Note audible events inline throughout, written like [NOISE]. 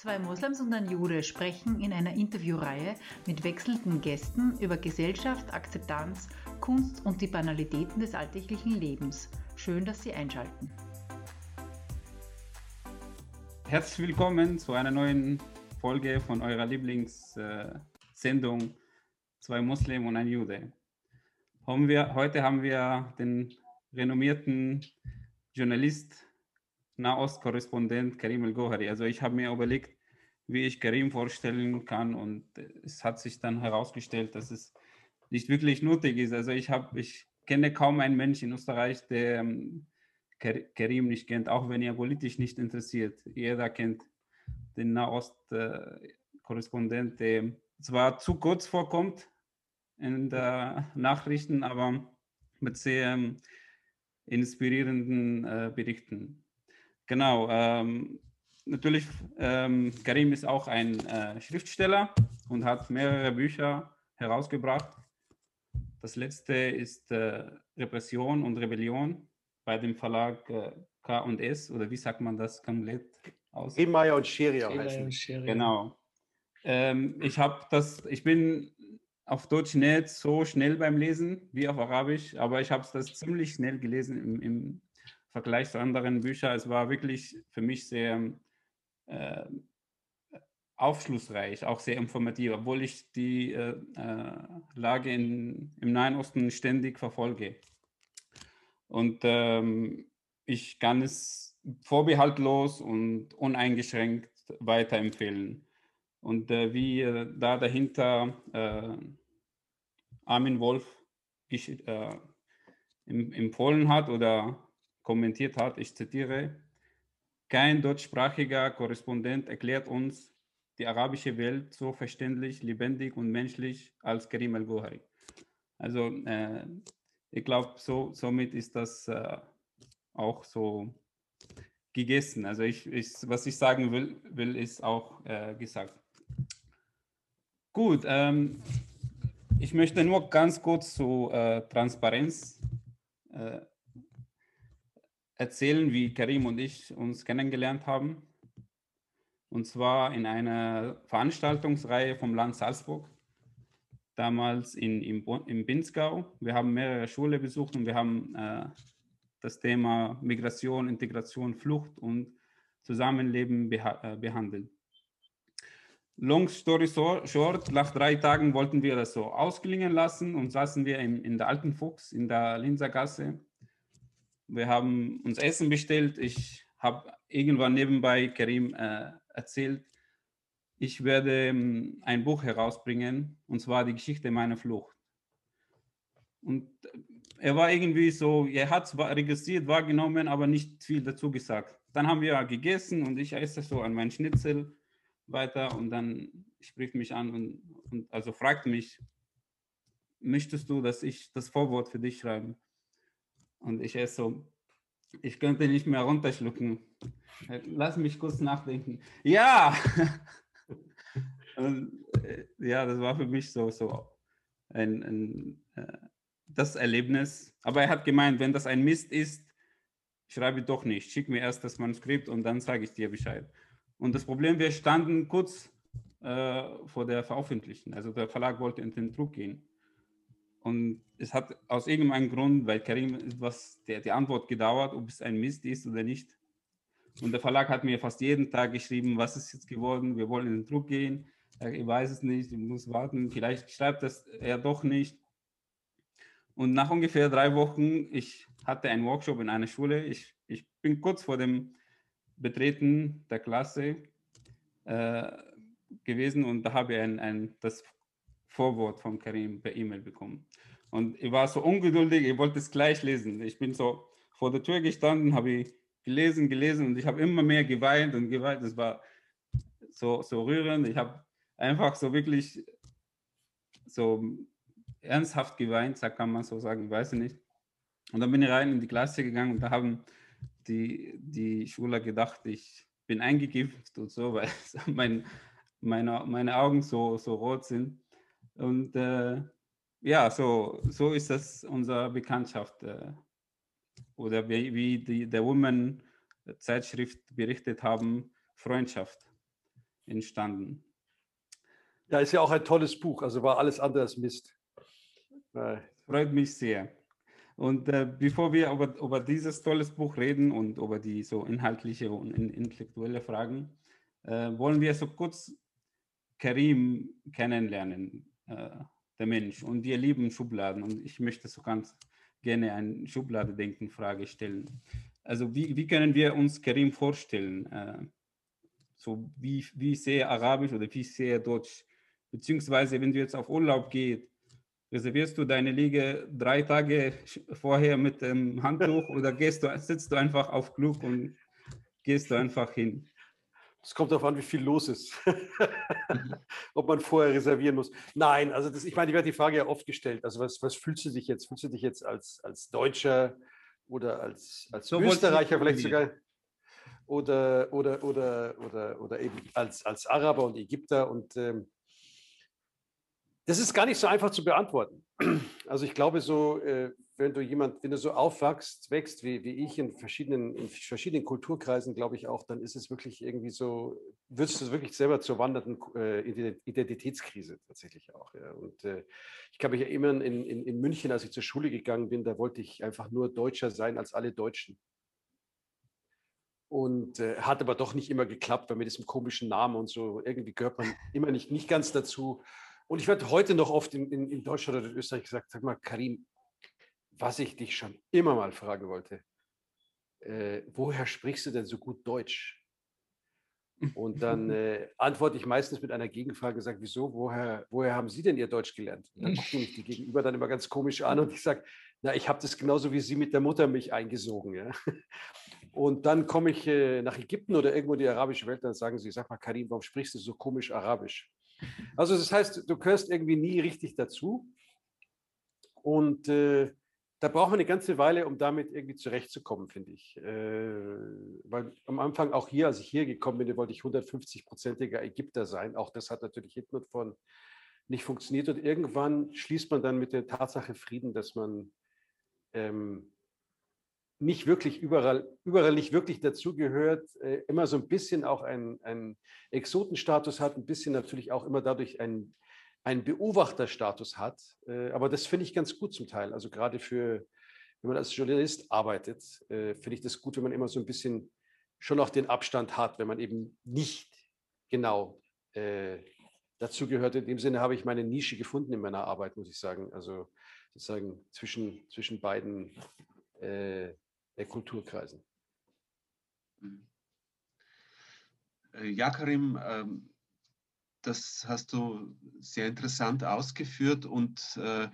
Zwei Moslems und ein Jude sprechen in einer Interviewreihe mit wechselnden Gästen über Gesellschaft, Akzeptanz, Kunst und die Banalitäten des alltäglichen Lebens. Schön, dass Sie einschalten. Herzlich willkommen zu einer neuen Folge von eurer Lieblingssendung Zwei Muslim und ein Jude. heute haben wir den renommierten Journalist Nahost-Korrespondent Karim El-Gohari. Also ich habe mir überlegt, wie ich Karim vorstellen kann und es hat sich dann herausgestellt, dass es nicht wirklich nötig ist. Also ich habe, ich kenne kaum einen Menschen in Österreich, der ähm, Karim nicht kennt, auch wenn er politisch nicht interessiert. Jeder kennt den Nahost-Korrespondent, der zwar zu kurz vorkommt in den Nachrichten, aber mit sehr ähm, inspirierenden äh, Berichten. Genau. Ähm, natürlich, ähm, Karim ist auch ein äh, Schriftsteller und hat mehrere Bücher herausgebracht. Das letzte ist äh, Repression und Rebellion bei dem Verlag äh, K&S oder wie sagt man das komplett aus? Rimaya und Scheria heißen. Genau. Ähm, ich habe das, ich bin auf Deutsch nicht so schnell beim Lesen wie auf Arabisch, aber ich habe das ziemlich schnell gelesen im, im Vergleich zu anderen Büchern. Es war wirklich für mich sehr äh, aufschlussreich, auch sehr informativ, obwohl ich die äh, äh, Lage in, im Nahen Osten ständig verfolge. Und ähm, ich kann es vorbehaltlos und uneingeschränkt weiterempfehlen. Und äh, wie äh, da dahinter äh, Armin Wolf äh, empfohlen hat oder kommentiert hat, ich zitiere, kein deutschsprachiger Korrespondent erklärt uns die arabische Welt so verständlich, lebendig und menschlich als Karim al-Gohari. Also äh, ich glaube, so, somit ist das äh, auch so gegessen. Also ich, ich, was ich sagen will, will ist auch äh, gesagt. Gut, ähm, ich möchte nur ganz kurz zu äh, Transparenz äh, erzählen, wie Karim und ich uns kennengelernt haben. Und zwar in einer Veranstaltungsreihe vom Land Salzburg, damals in, im, im Binzgau. Wir haben mehrere Schulen besucht und wir haben äh, das Thema Migration, Integration, Flucht und Zusammenleben beha äh, behandelt. Long story short, nach drei Tagen wollten wir das so ausklingen lassen und saßen wir in, in der Alten Fuchs in der Linzer Gasse wir haben uns Essen bestellt. Ich habe irgendwann nebenbei Karim äh, erzählt, ich werde ähm, ein Buch herausbringen, und zwar die Geschichte meiner Flucht. Und er war irgendwie so, er hat es registriert, wahrgenommen, aber nicht viel dazu gesagt. Dann haben wir gegessen und ich esse so an meinen Schnitzel weiter und dann spricht mich an und, und also fragt mich, möchtest du, dass ich das Vorwort für dich schreibe? Und ich esse so, ich könnte nicht mehr runterschlucken. Lass mich kurz nachdenken. Ja! [LAUGHS] Und, äh, ja, das war für mich so, so ein, ein äh, das Erlebnis. Aber er hat gemeint, wenn das ein Mist ist, schreibe doch nicht. Schick mir erst das Manuskript und dann sage ich dir Bescheid. Und das Problem, wir standen kurz äh, vor der Veröffentlichung. Also der Verlag wollte in den Druck gehen. Und es hat aus irgendeinem Grund, weil Karim etwas, der, die Antwort gedauert, ob es ein Mist ist oder nicht. Und der Verlag hat mir fast jeden Tag geschrieben, was ist jetzt geworden, wir wollen in den Druck gehen. Ich weiß es nicht, ich muss warten, vielleicht schreibt das er doch nicht. Und nach ungefähr drei Wochen, ich hatte einen Workshop in einer Schule, ich, ich bin kurz vor dem Betreten der Klasse äh, gewesen und da habe ich ein, ein, das Vorwort von Karim per E-Mail bekommen. Und ich war so ungeduldig, ich wollte es gleich lesen. Ich bin so vor der Tür gestanden, habe ich gelesen, gelesen und ich habe immer mehr geweint und geweint. Es war so, so rührend. Ich habe einfach so wirklich so ernsthaft geweint, kann man so sagen, weiß ich nicht. Und dann bin ich rein in die Klasse gegangen und da haben die, die Schüler gedacht, ich bin eingegipft und so, weil [LAUGHS] mein, meine, meine Augen so, so rot sind. Und äh, ja, so, so ist das unsere Bekanntschaft. Äh, oder wie, wie die der Women Zeitschrift berichtet haben, Freundschaft. entstanden. Ja, ist ja auch ein tolles Buch, also war alles andere als Mist. Freut mich sehr. Und äh, bevor wir über, über dieses tolles Buch reden und über die so inhaltliche und intellektuelle Fragen, äh, wollen wir so kurz Karim kennenlernen, äh, der Mensch. Und wir lieben Schubladen und ich möchte so ganz gerne eine Schubladedenken-Frage stellen. Also wie, wie können wir uns Karim vorstellen? Äh, so wie, wie sehr Arabisch oder wie sehr Deutsch? Beziehungsweise wenn du jetzt auf Urlaub gehst, reservierst du deine Liege drei Tage vorher mit dem Handtuch oder gehst du, sitzt du einfach auf Klug und gehst du einfach hin? Es kommt darauf an, wie viel los ist. [LAUGHS] Ob man vorher reservieren muss. Nein, also das, ich meine, ich werde die Frage ja oft gestellt. Also was, was fühlst du dich jetzt? Fühlst du dich jetzt als, als Deutscher oder als, als so Österreicher vielleicht sogar? Oder, oder, oder, oder, oder eben als, als Araber und Ägypter. Und ähm, das ist gar nicht so einfach zu beantworten. [CLEARS THROAT] Also ich glaube so, äh, wenn du jemand, wenn du so aufwachst, wächst wie, wie ich in verschiedenen, in verschiedenen Kulturkreisen, glaube ich auch, dann ist es wirklich irgendwie so, wirst du wirklich selber zur wandernden äh, Identitätskrise tatsächlich auch. Ja. Und äh, ich kann mich erinnern, in, in, in München, als ich zur Schule gegangen bin, da wollte ich einfach nur Deutscher sein als alle Deutschen. Und äh, hat aber doch nicht immer geklappt, weil mit diesem komischen Namen und so, irgendwie gehört man immer nicht, nicht ganz dazu. Und ich werde heute noch oft in, in, in Deutschland oder in Österreich gesagt, sag mal, Karim, was ich dich schon immer mal fragen wollte. Äh, woher sprichst du denn so gut Deutsch? Und dann [LAUGHS] äh, antworte ich meistens mit einer Gegenfrage, sage, wieso, woher, woher haben Sie denn Ihr Deutsch gelernt? Und dann gucken mich die [LAUGHS] Gegenüber dann immer ganz komisch an und ich sage, na, ich habe das genauso wie Sie mit der Mutter mich eingesogen. Ja? [LAUGHS] Und dann komme ich äh, nach Ägypten oder irgendwo in die arabische Welt, dann sagen sie, sag mal, Karim, warum sprichst du so komisch Arabisch? Also das heißt, du gehörst irgendwie nie richtig dazu. Und äh, da braucht man eine ganze Weile, um damit irgendwie zurechtzukommen, finde ich. Äh, weil am Anfang auch hier, als ich hier gekommen bin, wollte ich 150-prozentiger Ägypter sein. Auch das hat natürlich hinten und vorn nicht funktioniert. Und irgendwann schließt man dann mit der Tatsache Frieden, dass man ähm, nicht wirklich überall, überall nicht wirklich dazugehört, äh, immer so ein bisschen auch einen Exotenstatus hat, ein bisschen natürlich auch immer dadurch einen einen Beobachterstatus hat. Äh, aber das finde ich ganz gut zum Teil. Also gerade für, wenn man als Journalist arbeitet, äh, finde ich das gut, wenn man immer so ein bisschen schon auch den Abstand hat, wenn man eben nicht genau äh, dazu gehört. In dem Sinne habe ich meine Nische gefunden in meiner Arbeit, muss ich sagen. Also sozusagen zwischen, zwischen beiden äh, Kulturkreisen. Mhm. Ja, Karim, ähm, das hast du sehr interessant ausgeführt und äh,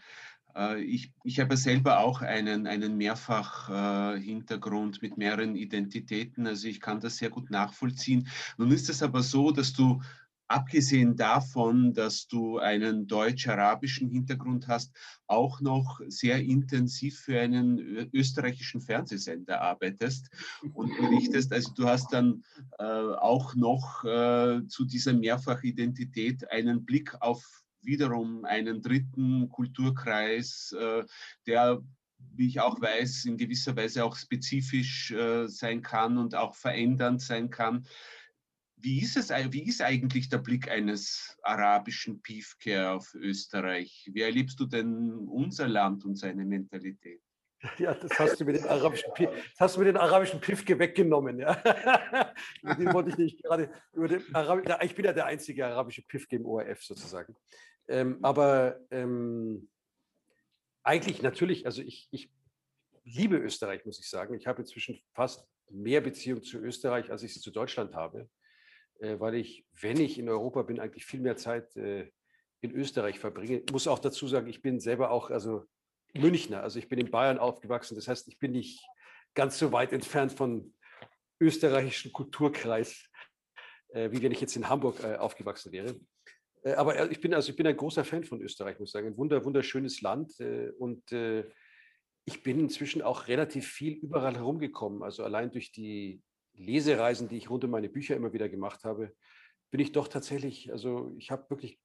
äh ich, ich habe selber auch einen, einen Mehrfach-Hintergrund äh, mit mehreren Identitäten, also ich kann das sehr gut nachvollziehen. Nun ist es aber so, dass du abgesehen davon, dass du einen deutsch-arabischen Hintergrund hast, auch noch sehr intensiv für einen österreichischen Fernsehsender arbeitest und berichtest. Also du hast dann äh, auch noch äh, zu dieser Mehrfachidentität einen Blick auf wiederum einen dritten Kulturkreis, äh, der wie ich auch weiß, in gewisser Weise auch spezifisch äh, sein kann und auch verändernd sein kann. Wie ist, es, wie ist eigentlich der Blick eines arabischen Piefke auf Österreich? Wie erlebst du denn unser Land und seine Mentalität? [LAUGHS] Ja, das hast du mit den arabischen, das hast du mit den arabischen Pifke weggenommen. Ja. [LAUGHS] den wollte ich nicht gerade über den Arabi Ich bin ja der einzige arabische Pifke im ORF sozusagen. Ähm, aber ähm, eigentlich natürlich, also ich, ich liebe Österreich, muss ich sagen. Ich habe inzwischen fast mehr Beziehung zu Österreich, als ich sie zu Deutschland habe. Äh, weil ich, wenn ich in Europa bin, eigentlich viel mehr Zeit äh, in Österreich verbringe. Ich muss auch dazu sagen, ich bin selber auch, also Münchner, also ich bin in Bayern aufgewachsen. Das heißt, ich bin nicht ganz so weit entfernt von österreichischen Kulturkreis, äh, wie wenn ich jetzt in Hamburg aufgewachsen wäre. aber ich bin also ich bin ein großer Fan von Österreich, muss ich sagen. Ein wunder, wunderschönes Land und ich bin inzwischen auch relativ viel überall herumgekommen. Also allein durch die Lesereisen, die ich rund um meine Bücher immer wieder gemacht habe, bin ich doch tatsächlich, also ich habe wirklich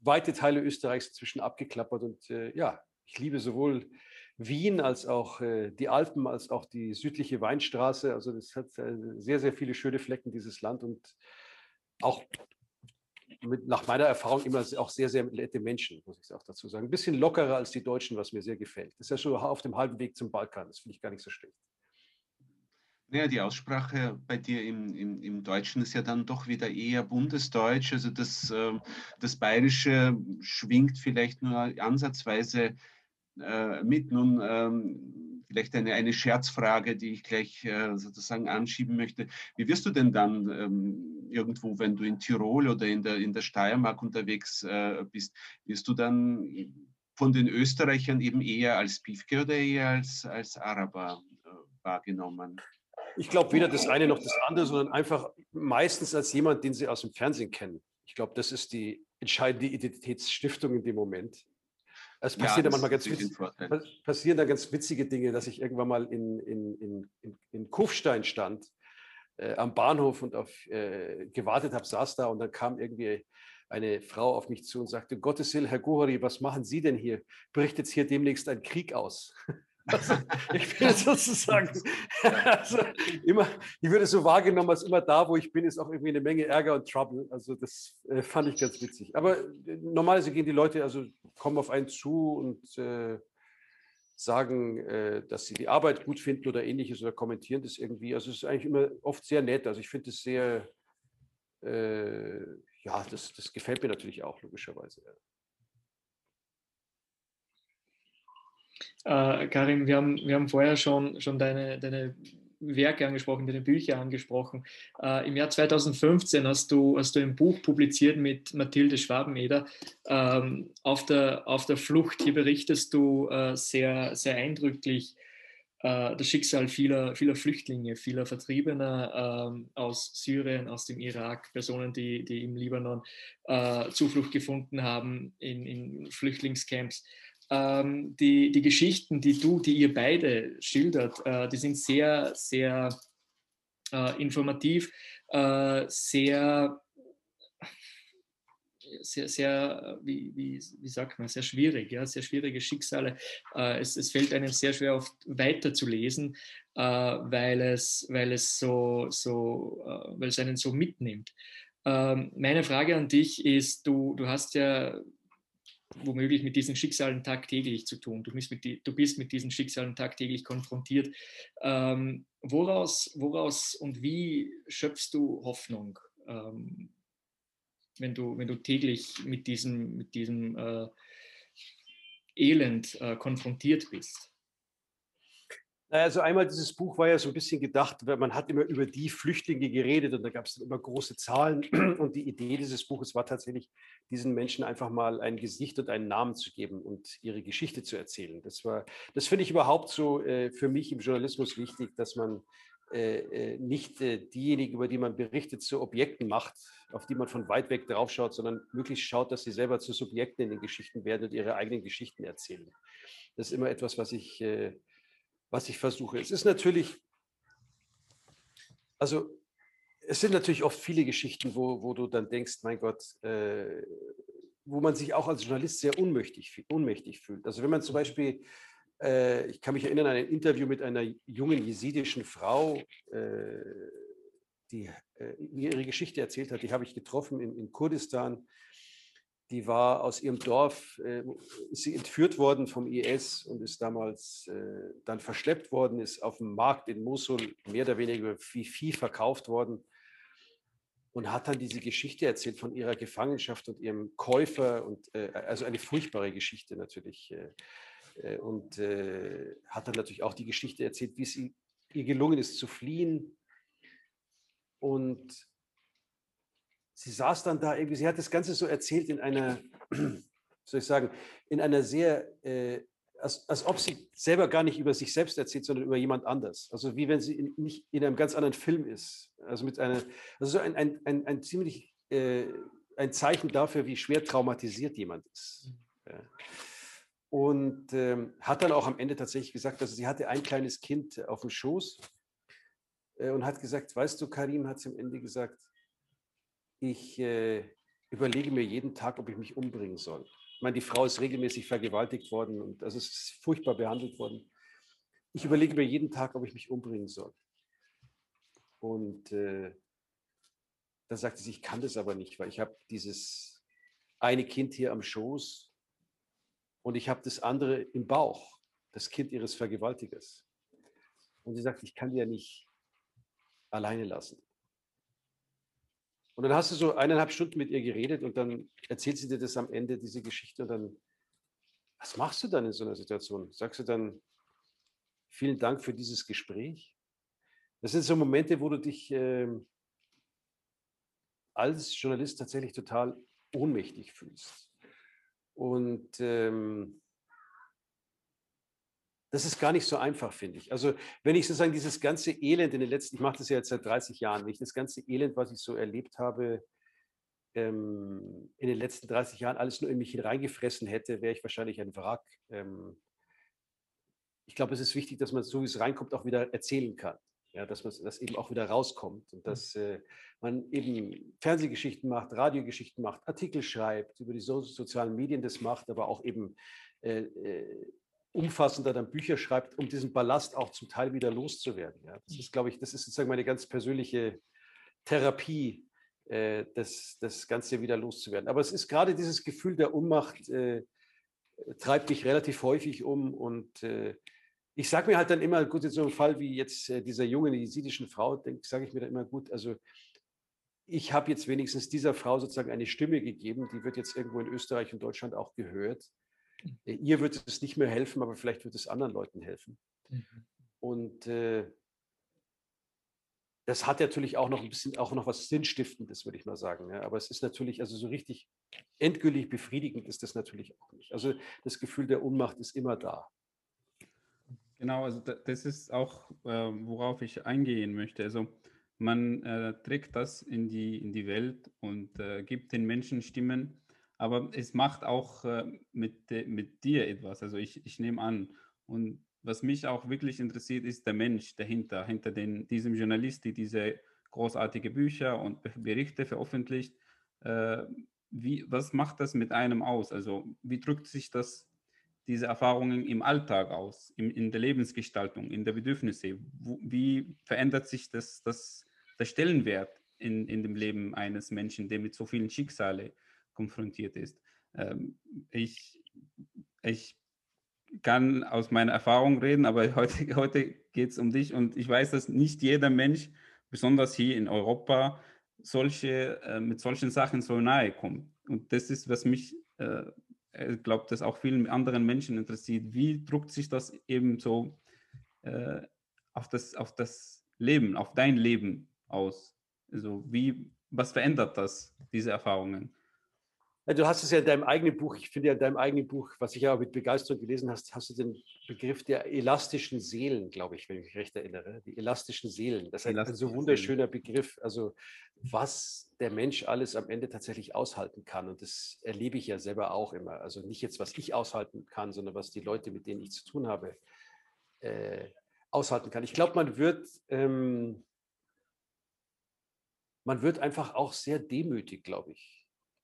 weite Teile Österreichs zwischen abgeklappert und äh, ja, ich liebe sowohl Wien als auch äh, die Alpen, als auch die südliche Weinstraße. Also das hat äh, sehr, sehr viele schöne Flecken, dieses Land. Und auch mit, nach meiner Erfahrung immer auch sehr, sehr nette Menschen, muss ich auch dazu sagen. Ein bisschen lockerer als die Deutschen, was mir sehr gefällt. Das ist ja schon auf dem halben Weg zum Balkan. Das finde ich gar nicht so schlecht. Naja, die Aussprache bei dir im, im, im Deutschen ist ja dann doch wieder eher bundesdeutsch. Also das, äh, das Bayerische schwingt vielleicht nur ansatzweise äh, mit. Nun ähm, vielleicht eine, eine Scherzfrage, die ich gleich äh, sozusagen anschieben möchte. Wie wirst du denn dann ähm, irgendwo, wenn du in Tirol oder in der, in der Steiermark unterwegs äh, bist, wirst du dann von den Österreichern eben eher als Piefke oder eher als, als Araber wahrgenommen? Ich glaube weder das eine noch das andere, sondern einfach meistens als jemand, den sie aus dem Fernsehen kennen. Ich glaube, das ist die entscheidende Identitätsstiftung in dem Moment. Es passiert ja, manchmal ganz witzig, passieren da ganz witzige Dinge, dass ich irgendwann mal in, in, in, in, in Kufstein stand, äh, am Bahnhof und auf, äh, gewartet habe, saß da und dann kam irgendwie eine Frau auf mich zu und sagte, Gottes Willen, Herr Gohari, was machen Sie denn hier? Bricht jetzt hier demnächst ein Krieg aus? [LAUGHS] Also, ich bin sozusagen, [LAUGHS] also immer, ich würde so wahrgenommen, als immer da, wo ich bin, ist auch irgendwie eine Menge Ärger und Trouble. Also das äh, fand ich ganz witzig. Aber äh, normalerweise gehen die Leute, also kommen auf einen zu und äh, sagen, äh, dass sie die Arbeit gut finden oder ähnliches oder kommentieren das irgendwie. Also es ist eigentlich immer oft sehr nett. Also ich finde es sehr, äh, ja, das, das gefällt mir natürlich auch, logischerweise. Ja. Äh, Karim, wir haben, wir haben vorher schon, schon deine, deine Werke angesprochen, deine Bücher angesprochen. Äh, Im Jahr 2015 hast du, hast du ein Buch publiziert mit Mathilde Schwabeneder ähm, auf, der, auf der Flucht. Hier berichtest du äh, sehr, sehr eindrücklich äh, das Schicksal vieler, vieler Flüchtlinge, vieler Vertriebener ähm, aus Syrien, aus dem Irak, Personen, die, die im Libanon äh, Zuflucht gefunden haben in, in Flüchtlingscamps ähm, die, die Geschichten, die du, die ihr beide schildert, äh, die sind sehr, sehr äh, informativ, äh, sehr, sehr, sehr, wie, wie, wie sagt man, sehr schwierig, ja, sehr schwierige Schicksale. Äh, es, es fällt einem sehr schwer oft weiterzulesen, äh, weil es, weil es so, so, äh, weil es einen so mitnimmt. Ähm, meine Frage an dich ist, du, du hast ja womöglich mit diesen Schicksalen tagtäglich zu tun. Du bist mit, die, du bist mit diesen Schicksalen tagtäglich konfrontiert. Ähm, woraus, woraus und wie schöpfst du Hoffnung, ähm, wenn, du, wenn du täglich mit diesem, mit diesem äh, Elend äh, konfrontiert bist? Also einmal dieses Buch war ja so ein bisschen gedacht, weil man hat immer über die Flüchtlinge geredet und da gab es immer große Zahlen [CLEARS THROAT] und die Idee dieses Buches war tatsächlich, diesen Menschen einfach mal ein Gesicht und einen Namen zu geben und ihre Geschichte zu erzählen. Das war, das finde ich überhaupt so äh, für mich im Journalismus wichtig, dass man äh, äh nicht äh, diejenigen, über die man berichtet, zu Objekten macht, auf die man von weit weg draufschaut, sondern möglichst schaut, dass sie selber zu Subjekten in den Geschichten werden und ihre eigenen Geschichten erzählen. Das ist immer etwas, was ich äh, was ich versuche. Es ist natürlich, also es sind natürlich oft viele Geschichten, wo, wo du dann denkst, mein Gott, äh, wo man sich auch als Journalist sehr unmächtig, unmächtig fühlt. Also wenn man zum Beispiel, äh, ich kann mich erinnern an ein Interview mit einer jungen jesidischen Frau, äh, die äh, ihre Geschichte erzählt hat, die habe ich getroffen in, in Kurdistan die war aus ihrem Dorf, äh, sie entführt worden vom IS und ist damals äh, dann verschleppt worden, ist auf dem Markt in Mosul mehr oder weniger wie Vieh verkauft worden und hat dann diese Geschichte erzählt von ihrer Gefangenschaft und ihrem Käufer und äh, also eine furchtbare Geschichte natürlich äh, äh, und äh, hat dann natürlich auch die Geschichte erzählt, wie es ihr gelungen ist zu fliehen und sie saß dann da irgendwie, sie hat das Ganze so erzählt in einer, [CLEARS THROAT] soll ich sagen, in einer sehr, äh, als, als ob sie selber gar nicht über sich selbst erzählt, sondern über jemand anders. Also wie wenn sie in, nicht in einem ganz anderen Film ist. Also mit einer, also ein, ein, ein, ein ziemlich äh, ein Zeichen dafür, wie schwer traumatisiert jemand ist. Ja. Und ähm, hat dann auch am Ende tatsächlich gesagt, also sie hatte ein kleines Kind auf dem Schoß äh, und hat gesagt, weißt du, Karim hat sie am Ende gesagt, ich äh, überlege mir jeden Tag, ob ich mich umbringen soll. Ich meine, die Frau ist regelmäßig vergewaltigt worden und also es ist furchtbar behandelt worden. Ich überlege mir jeden Tag, ob ich mich umbringen soll. Und äh, dann sagte sie, ich kann das aber nicht, weil ich habe dieses eine Kind hier am Schoß und ich habe das andere im Bauch, das Kind ihres Vergewaltigers. Und sie sagt, ich kann die ja nicht alleine lassen. Und dann hast du so eineinhalb Stunden mit ihr geredet und dann erzählt sie dir das am Ende, diese Geschichte. Und dann, was machst du dann in so einer Situation? Sagst du dann, vielen Dank für dieses Gespräch? Das sind so Momente, wo du dich äh, als Journalist tatsächlich total ohnmächtig fühlst. Und ähm, das ist gar nicht so einfach, finde ich. Also wenn ich sozusagen dieses ganze Elend in den letzten, ich mache das ja jetzt seit 30 Jahren, wenn ich das ganze Elend, was ich so erlebt habe, ähm, in den letzten 30 Jahren alles nur in mich hineingefressen hätte, wäre ich wahrscheinlich ein Wrack. Ähm, ich glaube, es ist wichtig, dass man so, wie es reinkommt, auch wieder erzählen kann. Ja, dass man das eben auch wieder rauskommt und dass äh, man eben Fernsehgeschichten macht, Radiogeschichten macht, Artikel schreibt, über die so sozialen Medien das macht, aber auch eben äh, äh, umfassender dann Bücher schreibt, um diesen Ballast auch zum Teil wieder loszuwerden. Ja. Das ist, glaube ich, das ist sozusagen meine ganz persönliche Therapie, äh, das, das Ganze wieder loszuwerden. Aber es ist gerade dieses Gefühl der Unmacht, äh, treibt mich relativ häufig um und äh, ich sage mir halt dann immer, gut, in so einem Fall wie jetzt äh, dieser jungen jesidischen Frau, sage ich mir dann immer, gut, also ich habe jetzt wenigstens dieser Frau sozusagen eine Stimme gegeben, die wird jetzt irgendwo in Österreich und Deutschland auch gehört. Äh, ihr wird es nicht mehr helfen, aber vielleicht wird es anderen Leuten helfen. Mhm. Und äh, das hat natürlich auch noch ein bisschen, auch noch was Sinnstiftendes, würde ich mal sagen. Ja. Aber es ist natürlich, also so richtig endgültig befriedigend ist das natürlich auch nicht. Also das Gefühl der Ohnmacht ist immer da. Genau, also das ist auch, äh, worauf ich eingehen möchte. Also man äh, trägt das in die, in die Welt und äh, gibt den Menschen Stimmen, aber es macht auch äh, mit, mit dir etwas. Also ich, ich nehme an. Und was mich auch wirklich interessiert, ist der Mensch dahinter, hinter den, diesem Journalist, die diese großartige Bücher und Berichte veröffentlicht. Äh, wie, was macht das mit einem aus? Also wie drückt sich das diese Erfahrungen im Alltag aus, in, in der Lebensgestaltung, in der Bedürfnisse? Wo, wie verändert sich das, das, der Stellenwert in, in dem Leben eines Menschen, der mit so vielen Schicksalen konfrontiert ist? Ähm, ich, ich kann aus meiner Erfahrung reden, aber [LAUGHS] heute, heute geht es um dich und ich weiß, dass nicht jeder Mensch, besonders hier in Europa, solche, äh, mit solchen Sachen so nahe kommt. Und das ist, was mich äh, ich glaube, das auch vielen anderen Menschen interessiert. Wie druckt sich das eben so äh, auf, das, auf das Leben, auf dein Leben aus? Also wie, was verändert das, diese Erfahrungen? Du hast es ja in deinem eigenen Buch, ich finde ja in deinem eigenen Buch, was ich ja mit Begeisterung gelesen hast, hast du den Begriff der elastischen Seelen, glaube ich, wenn ich mich recht erinnere. Die elastischen Seelen. Das ist ein, ein so wunderschöner. Begriff. Also was der Mensch alles am Ende tatsächlich aushalten kann. Und das erlebe ich ja selber auch immer. Also nicht jetzt, was ich aushalten kann, sondern was die Leute, mit denen ich zu tun habe, äh, aushalten kann. Ich glaube, man wird, ähm, man wird einfach auch sehr demütig, glaube ich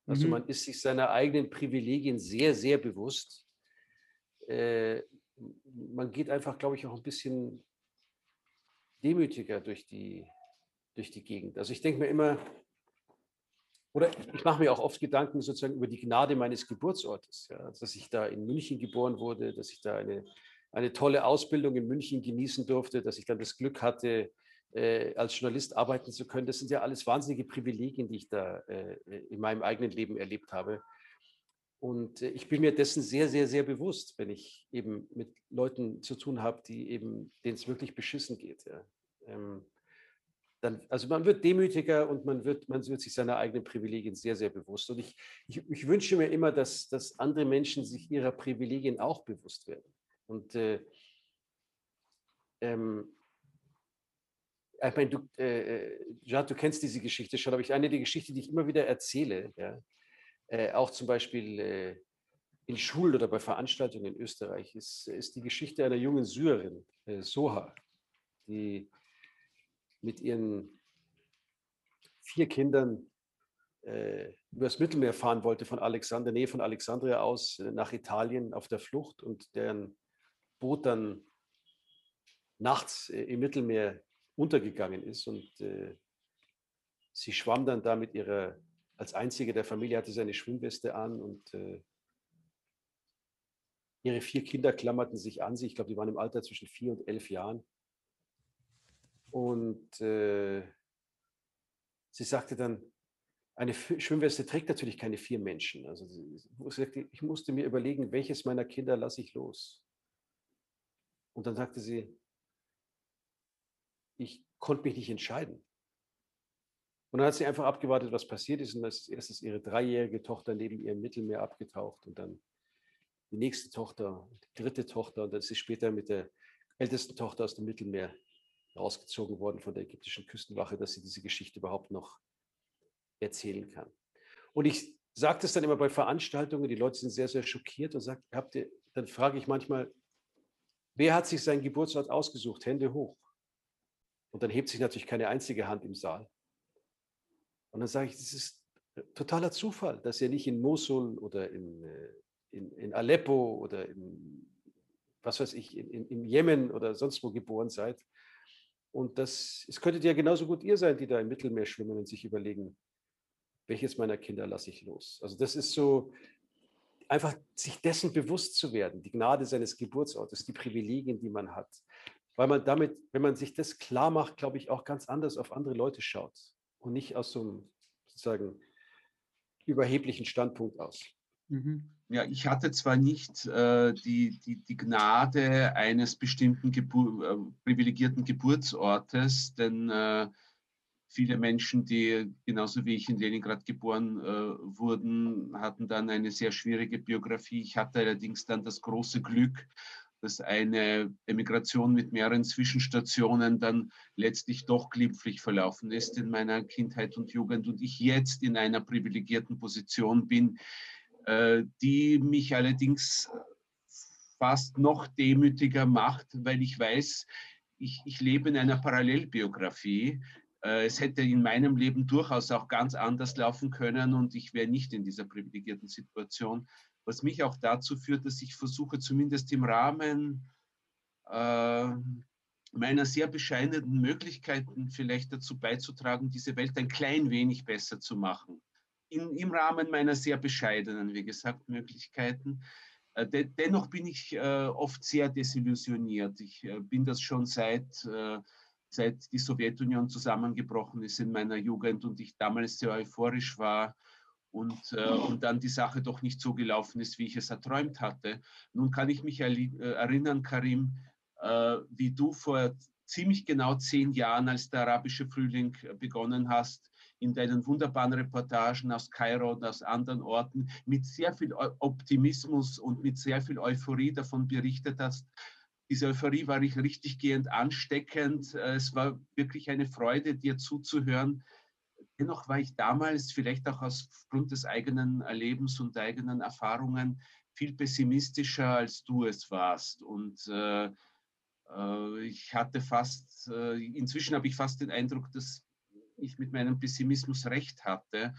also mhm. man ist sich seiner eigenen Privilegien sehr, sehr bewusst. Äh, man geht einfach, glaube ich, auch ein bisschen demütiger durch die, durch die Gegend. Also ich denke mir immer, oder ich mache mir auch oft Gedanken sozusagen über die Gnade meines Geburtsortes, ja, dass ich da in München geboren wurde, dass ich da eine, eine tolle Ausbildung in München genießen durfte, dass ich dann das Glück hatte, äh, als Journalist arbeiten zu können. Das sind ja alles wahnsinnige Privilegien, die ich da äh, in meinem eigenen Leben erlebt habe. Und äh, ich bin mir dessen sehr, sehr, sehr bewusst, wenn ich eben mit Leuten zu tun habe, die eben, denen es wirklich beschissen geht. Ja. Ähm, dann, also man wird demütiger und man wird, man wird sich seiner eigenen Privilegien sehr, sehr bewusst. Und ich, ich, ich wünsche mir immer, dass, dass andere Menschen sich ihrer Privilegien auch bewusst werden. Und äh, ähm, ich meine, du, äh, Jad, du kennst diese Geschichte schon, aber ich eine der Geschichten, die ich immer wieder erzähle, ja, äh, auch zum Beispiel äh, in Schulen oder bei Veranstaltungen in Österreich, ist, ist die Geschichte einer jungen Syrerin, äh, Soha, die mit ihren vier Kindern äh, übers Mittelmeer fahren wollte von Alexander, Nähe von Alexandria aus äh, nach Italien auf der Flucht und deren Boot dann nachts äh, im Mittelmeer untergegangen ist und äh, sie schwamm dann da mit ihrer, als einzige der Familie hatte sie eine Schwimmweste an und äh, ihre vier Kinder klammerten sich an sie. Ich glaube, die waren im Alter zwischen vier und elf Jahren. Und äh, sie sagte dann, eine Schwimmweste trägt natürlich keine vier Menschen. Also ich musste mir überlegen, welches meiner Kinder lasse ich los. Und dann sagte sie, ich konnte mich nicht entscheiden. Und dann hat sie einfach abgewartet, was passiert ist. Und als erstes ihre dreijährige Tochter neben ihr im Mittelmeer abgetaucht und dann die nächste Tochter, die dritte Tochter. Und dann ist sie später mit der ältesten Tochter aus dem Mittelmeer rausgezogen worden von der ägyptischen Küstenwache, dass sie diese Geschichte überhaupt noch erzählen kann. Und ich sage das dann immer bei Veranstaltungen, die Leute sind sehr, sehr schockiert und sagt, habt ihr, dann frage ich manchmal, wer hat sich seinen Geburtsort ausgesucht? Hände hoch. Und dann hebt sich natürlich keine einzige Hand im Saal. Und dann sage ich, das ist totaler Zufall, dass ihr nicht in Mosul oder in, äh, in, in Aleppo oder in, was weiß ich, in, im Jemen oder sonst wo geboren seid. Und das, es könntet ja genauso gut ihr sein, die da im Mittelmeer schwimmen und sich überlegen, welches meiner Kinder lasse ich los? Also das ist so, einfach sich dessen bewusst zu werden, die Gnade seines Geburtsortes, die Privilegien, die man hat. Weil man damit, wenn man sich das klar macht, glaube ich, auch ganz anders auf andere Leute schaut und nicht aus so einem sozusagen überheblichen Standpunkt aus. Mhm. Ja, ich hatte zwar nicht äh, die, die, die Gnade eines bestimmten Gebur äh, privilegierten Geburtsortes, denn äh, Viele Menschen, die genauso wie ich in Leningrad geboren äh, wurden, hatten dann eine sehr schwierige Biografie. Ich hatte allerdings dann das große Glück, dass eine Emigration mit mehreren Zwischenstationen dann letztlich doch glimpflich verlaufen ist in meiner Kindheit und Jugend und ich jetzt in einer privilegierten Position bin, äh, die mich allerdings fast noch demütiger macht, weil ich weiß, ich, ich lebe in einer Parallelbiografie, äh, es hätte in meinem Leben durchaus auch ganz anders laufen können und ich wäre nicht in dieser privilegierten Situation, was mich auch dazu führt, dass ich versuche, zumindest im Rahmen äh, meiner sehr bescheidenen Möglichkeiten vielleicht dazu beizutragen, diese Welt ein klein wenig besser zu machen. In, Im Rahmen meiner sehr bescheidenen, wie gesagt, Möglichkeiten. Äh, de, dennoch bin ich äh, oft sehr desillusioniert. Ich äh, bin das schon seit äh, seit die Sowjetunion zusammengebrochen ist in meiner Jugend und ich damals sehr euphorisch war und, äh, und dann die Sache doch nicht so gelaufen ist, wie ich es erträumt hatte. Nun kann ich mich äh, erinnern, Karim, äh, wie du vor ziemlich genau zehn Jahren, als der arabische Frühling begonnen hast, in deinen wunderbaren Reportagen aus Kairo und aus anderen Orten mit sehr viel Optimismus und mit sehr viel Euphorie davon berichtet hast, diese Euphorie war ich richtig gehend ansteckend. Äh, es war wirklich eine Freude, dir zuzuhören. Dennoch war ich damals, vielleicht auch aufgrund des eigenen Erlebens und eigenen Erfahrungen, viel pessimistischer, als du es warst. Und äh, äh, ich hatte fast, äh, inzwischen habe ich fast den Eindruck, dass ich mit meinem Pessimismus recht hatte.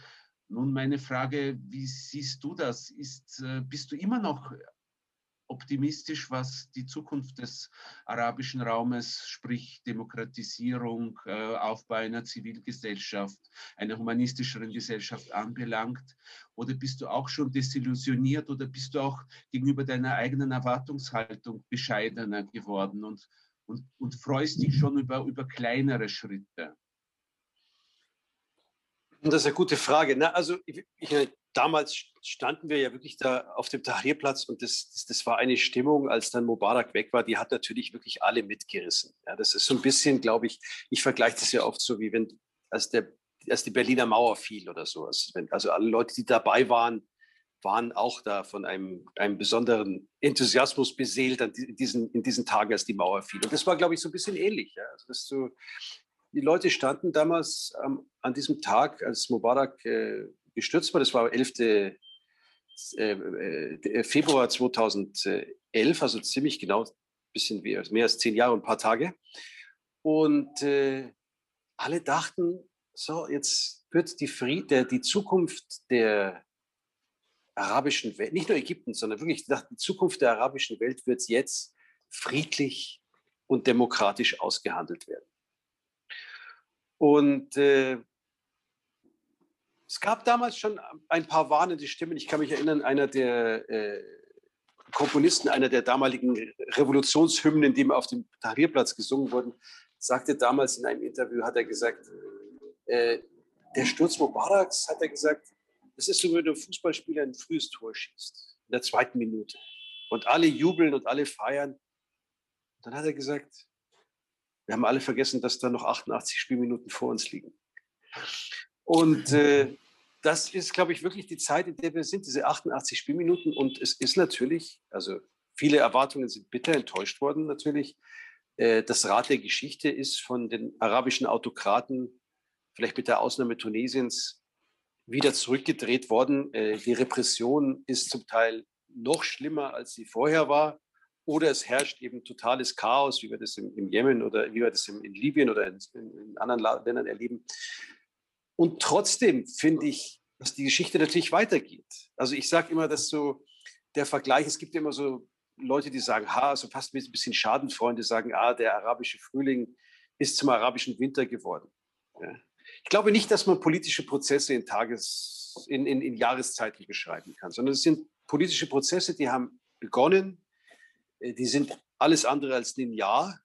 Nun meine Frage, wie siehst du das? Ist, äh, bist du immer noch optimistisch, was die Zukunft des arabischen Raumes, sprich Demokratisierung, äh, Aufbau einer Zivilgesellschaft, einer humanistischeren Gesellschaft anbelangt? Oder bist du auch schon desillusioniert oder bist du auch gegenüber deiner eigenen Erwartungshaltung bescheidener geworden und, und, und freust dich schon über, über kleinere Schritte? Das ist eine gute Frage. Na, also ich, ich, damals standen wir ja wirklich da auf dem Tahrirplatz und das, das, das, war eine Stimmung, als dann Mubarak weg war, die hat natürlich wirklich alle mitgerissen. Ja, das ist so ein bisschen, glaube ich, ich vergleiche das ja oft so, wie wenn, als, der, als die Berliner Mauer fiel oder so. Also alle Leute, die dabei waren, waren auch da von einem, einem besonderen Enthusiasmus beseelt in diesen, in diesen Tagen, als die Mauer fiel. Und das war, glaube ich, so ein bisschen ähnlich. Ja? Also das so, die Leute standen damals ähm, an diesem Tag, als Mubarak äh, gestürzt war. Das war 11. Äh, äh, Februar 2011, also ziemlich genau, ein bisschen mehr, als zehn Jahre und ein paar Tage. Und äh, alle dachten, so, jetzt wird die, Fried, der, die Zukunft der arabischen Welt, nicht nur Ägypten, sondern wirklich die Zukunft der arabischen Welt wird jetzt friedlich und demokratisch ausgehandelt werden. Und äh, Es gab damals schon ein paar warnende Stimmen. Ich kann mich erinnern, einer der äh, Komponisten einer der damaligen Revolutionshymnen, die auf dem Tahrirplatz gesungen wurden, sagte damals in einem Interview, hat er gesagt, äh, der Sturz Mubaraks, hat er gesagt, das ist so, wie der Fußballspieler ein frühes Tor schießt, in der zweiten Minute. Und alle jubeln und alle feiern. Dann hat er gesagt, wir haben alle vergessen, dass da noch 88 Spielminuten vor uns liegen. Und äh, das ist, glaube ich, wirklich die Zeit, in der wir sind, diese 88 Spielminuten. Und es ist natürlich, also viele Erwartungen sind bitter enttäuscht worden natürlich. Äh, das Rad der Geschichte ist von den arabischen Autokraten, vielleicht mit der Ausnahme Tunesiens, wieder zurückgedreht worden. Äh, die Repression ist zum Teil noch schlimmer, als sie vorher war. Oder es herrscht eben totales Chaos, wie wir das im, Jemen oder wie wir das in, Libyen oder in anderen Ländern erleben. Und trotzdem finde ich, dass die Geschichte natürlich weitergeht. Also ich sage immer, dass so der Vergleich, es gibt immer so Leute, die sagen, ha, so fast ein bisschen Schadenfreunde sagen, ah, der arabische Frühling ist zum arabischen Winter geworden. Ja. Ich glaube nicht, dass man politische Prozesse in Tages, in, in, in Jahreszeiten beschreiben kann, sondern es sind politische Prozesse, die haben begonnen, äh, die sind alles andere als linear.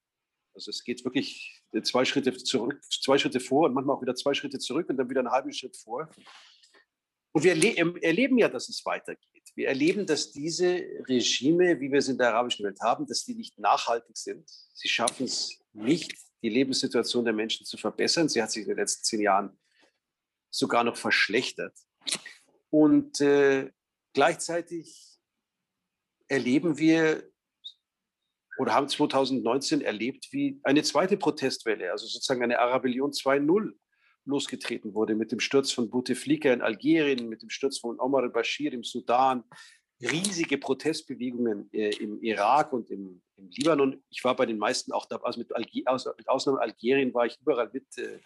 Also es geht wirklich zwei Schritte zurück, zwei Schritte vor und manchmal auch wieder zwei Schritte zurück und dann wieder einen halben Schritt vor. Und wir erleben ja, dass es weitergeht. Wir erleben, dass diese Regime, wie wir es in der arabischen Welt haben, dass die nicht nachhaltig sind. Sie schaffen es nicht, die Lebenssituation der Menschen zu verbessern. Sie hat sich in den letzten zehn Jahren sogar noch verschlechtert. Und äh, gleichzeitig erleben wir oder haben 2019 erlebt, wie eine zweite Protestwelle, also sozusagen eine Arabellion 2.0 losgetreten wurde mit dem Sturz von Bouteflika in Algerien, mit dem Sturz von Omar al-Bashir im Sudan, riesige Protestbewegungen äh, im Irak und im, im, Libanon. Ich war bei den meisten auch dabei, also mit, Alge aus, mit Ausnahme Algerien war ich überall mit, äh,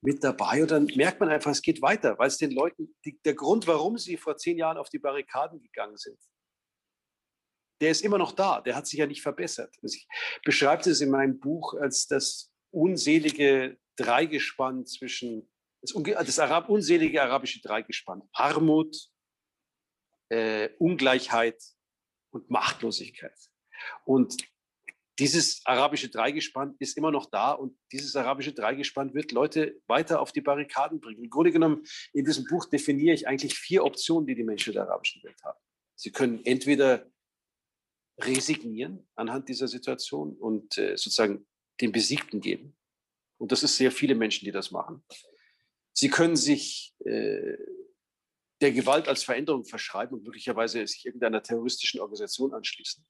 mit dabei. Und dann merkt man einfach, es geht weiter, weil es den Leuten, die, der Grund, warum sie vor zehn Jahren auf die Barrikaden gegangen sind, der ist immer noch da, der hat sich ja nicht verbessert. Also ich beschreibe es in meinem Buch als das unselige Dreigespann zwischen, das, das Arab, unselige arabische Dreigespann, Armut, äh, Ungleichheit und Machtlosigkeit. Und dieses arabische Dreigespann ist immer noch da und dieses arabische Dreigespann wird Leute weiter auf die Barrikaden bringen. Im Grunde genommen, in diesem Buch definiere ich eigentlich vier Optionen, die die Menschen der arabischen Welt haben. Sie können entweder resignieren anhand dieser Situation und äh, sozusagen den Besiegten geben. Und das ist sehr viele Menschen, die das machen. Sie können sich äh, der Gewalt als Veränderung verschreiben und möglicherweise sich irgendeiner terroristischen Organisation anschließen.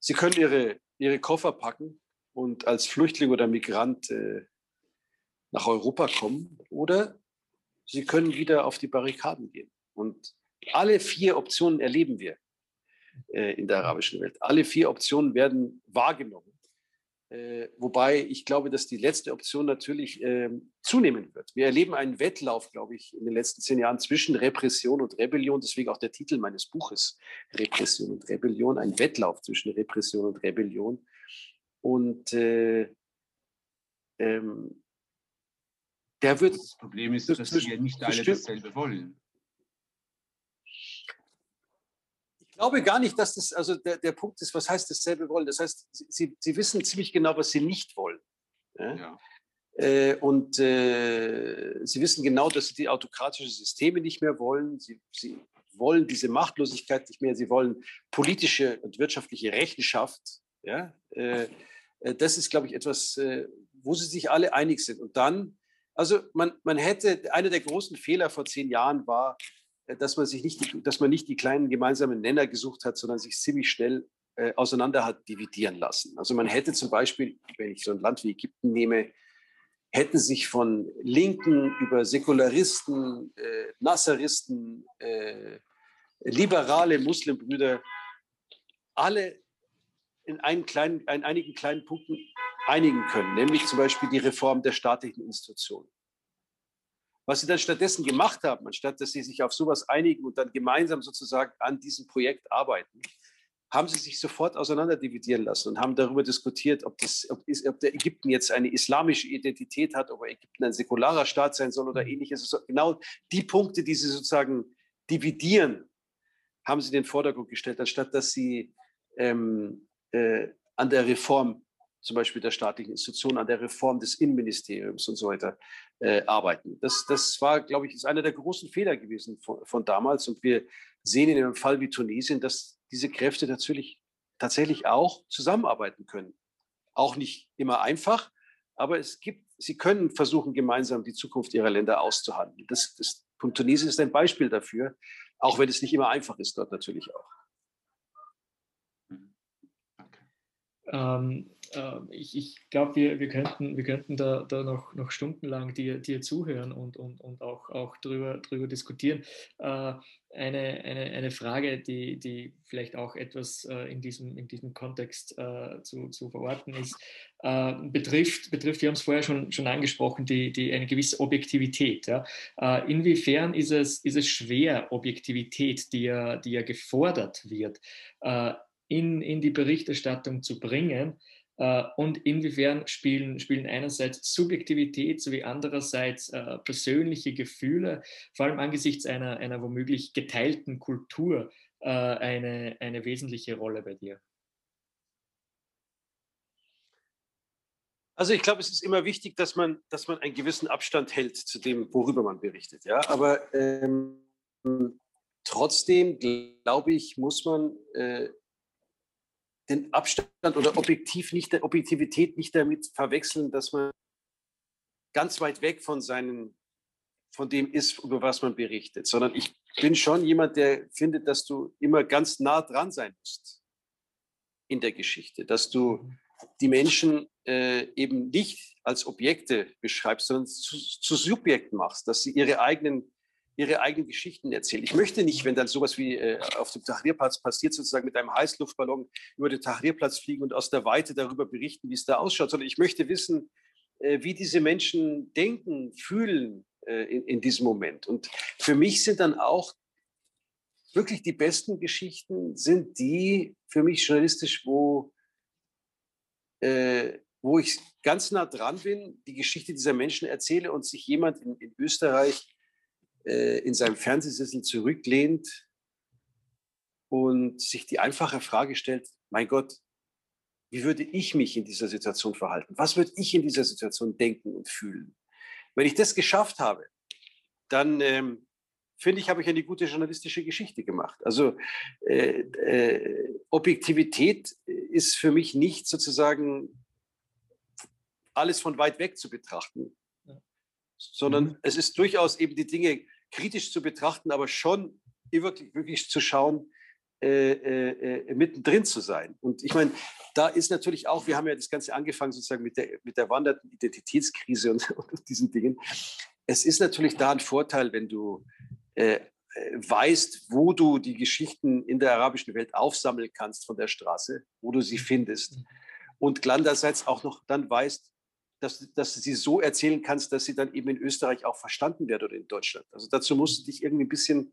Sie können ihre, ihre Koffer packen und als Flüchtling oder Migrant äh, nach Europa kommen oder sie können wieder auf die Barrikaden gehen. Und alle vier Optionen erleben wir in der arabischen Welt. Alle vier Optionen werden wahrgenommen. Äh, wobei ich glaube, dass die letzte Option natürlich äh, zunehmen wird. Wir erleben einen Wettlauf, glaube ich, in den letzten zehn Jahren zwischen Repression und Rebellion. Deswegen auch der Titel meines Buches, Repression und Rebellion. Ein Wettlauf zwischen Repression und Rebellion. Und äh, ähm, der wird. Das Problem ist, dass wir nicht alle dasselbe wollen. Ich glaube gar nicht, dass das, also der, der Punkt ist, was heißt dasselbe wollen? Das heißt, sie, sie wissen ziemlich genau, was sie nicht wollen. Ja? Ja. Äh, und äh, sie wissen genau, dass sie die autokratischen Systeme nicht mehr wollen. Sie, sie wollen diese Machtlosigkeit nicht mehr. Sie wollen politische und wirtschaftliche Rechenschaft. Ja? Äh, äh das ist, glaube ich, etwas, äh, wo sie sich alle einig sind. Und dann, also man, man hätte, einer der großen Fehler vor zehn Jahren war, dass man sich nicht, dass man nicht die kleinen gemeinsamen Nenner gesucht hat, sondern sich ziemlich schnell äh, auseinander hat dividieren lassen. Also man hätte zum Beispiel, wenn ich so ein Land wie Ägypten nehme, hätten sich von Linken über Säkularisten, äh, Nasseristen, äh, liberale Muslimbrüder alle in, einen kleinen, in einigen kleinen Punkten einigen können, nämlich zum Beispiel die Reform der staatlichen Institutionen. Was sie dann stattdessen gemacht haben, anstatt dass sie sich auf sowas einigen und dann gemeinsam sozusagen an diesem Projekt arbeiten, haben sie sich sofort auseinanderdividieren lassen und haben darüber diskutiert, ob, das, ob, ob der Ägypten jetzt eine islamische Identität hat, ob Ägypten ein säkularer Staat sein soll oder mhm. ähnliches. Also genau die Punkte, die sie sozusagen dividieren, haben sie in den Vordergrund gestellt, anstatt dass sie ähm, äh, an der Reform zum Beispiel der staatlichen Institutionen, an der Reform des Innenministeriums und so weiter äh, arbeiten. Das, das war, glaube ich, ist einer der großen Fehler gewesen von, von damals. Und wir sehen in einem Fall wie Tunesien, dass diese Kräfte natürlich tatsächlich auch zusammenarbeiten können. Auch nicht immer einfach, aber es gibt, sie können versuchen, gemeinsam die Zukunft ihrer Länder auszuhandeln. Das, das, Tunesien ist ein Beispiel dafür, auch wenn es nicht immer einfach ist dort natürlich auch. Ähm, äh, ich, ich glaube, wir, wir könnten, wir könnten da, da noch, noch stundenlang dir, dir zuhören und, und, und auch, auch drüber, drüber diskutieren. Äh, eine, eine, eine Frage, die, die vielleicht auch etwas äh, in, diesem, in diesem Kontext äh, zu, zu verorten ist, äh, betrifft, betrifft, wir haben es vorher schon, schon angesprochen, die, die, eine gewisse Objektivität. Ja? Äh, inwiefern ist es, ist es schwer, Objektivität, die ja, die ja gefordert wird, in, in die Berichterstattung zu bringen? Äh, und inwiefern spielen, spielen einerseits Subjektivität sowie andererseits äh, persönliche Gefühle, vor allem angesichts einer, einer womöglich geteilten Kultur, äh, eine, eine wesentliche Rolle bei dir? Also ich glaube, es ist immer wichtig, dass man, dass man einen gewissen Abstand hält zu dem, worüber man berichtet. Ja? Aber ähm, trotzdem, glaube ich, muss man äh, den Abstand oder objektiv nicht, Objektivität nicht damit verwechseln, dass man ganz weit weg von seinen, von dem ist, über was man berichtet, sondern ich bin schon jemand, der findet, dass du immer ganz nah dran sein musst in der Geschichte, dass du die Menschen äh, eben nicht als Objekte beschreibst, sondern zu, zu Subjekten machst, dass sie ihre eigenen ihre eigenen Geschichten erzählen. Ich möchte nicht, wenn dann sowas wie äh, auf dem Tahrirplatz passiert, sozusagen mit einem Heißluftballon über den Tahrirplatz fliegen und aus der Weite darüber berichten, wie es da ausschaut, sondern ich möchte wissen, äh, wie diese Menschen denken, fühlen äh, in, in diesem Moment. Und für mich sind dann auch wirklich die besten Geschichten, sind die für mich journalistisch, wo, äh, wo ich ganz nah dran bin, die Geschichte dieser Menschen erzähle und sich jemand in, in Österreich äh, in seinem Fernsehsessel zurücklehnt und sich die einfache Frage stellt, mein Gott, wie würde ich mich in dieser Situation verhalten? Was würde ich in dieser Situation denken und fühlen? Wenn ich das geschafft habe, dann ähm, finde ich, habe ich eine gute journalistische Geschichte gemacht. Also äh, äh, Objektivität ist für mich nicht sozusagen alles von weit weg zu betrachten, sondern mhm. es ist durchaus eben die Dinge kritisch zu betrachten, aber schon wirklich, wirklich zu schauen, äh, äh, äh, mittendrin zu sein. Und ich meine, da ist natürlich auch, wir haben ja das Ganze angefangen sozusagen mit der, mit der wandernden Identitätskrise und, [LAUGHS] und diesen Dingen. Es ist natürlich da ein Vorteil, wenn du äh, weißt, wo du die Geschichten in der arabischen Welt aufsammeln kannst von der Straße, wo du sie findest. Mhm. Und andererseits auch noch dann weißt, dass, dass du sie so erzählen kannst, dass sie dann eben in Österreich auch verstanden wird oder in Deutschland. Also dazu musst du dich irgendwie ein bisschen,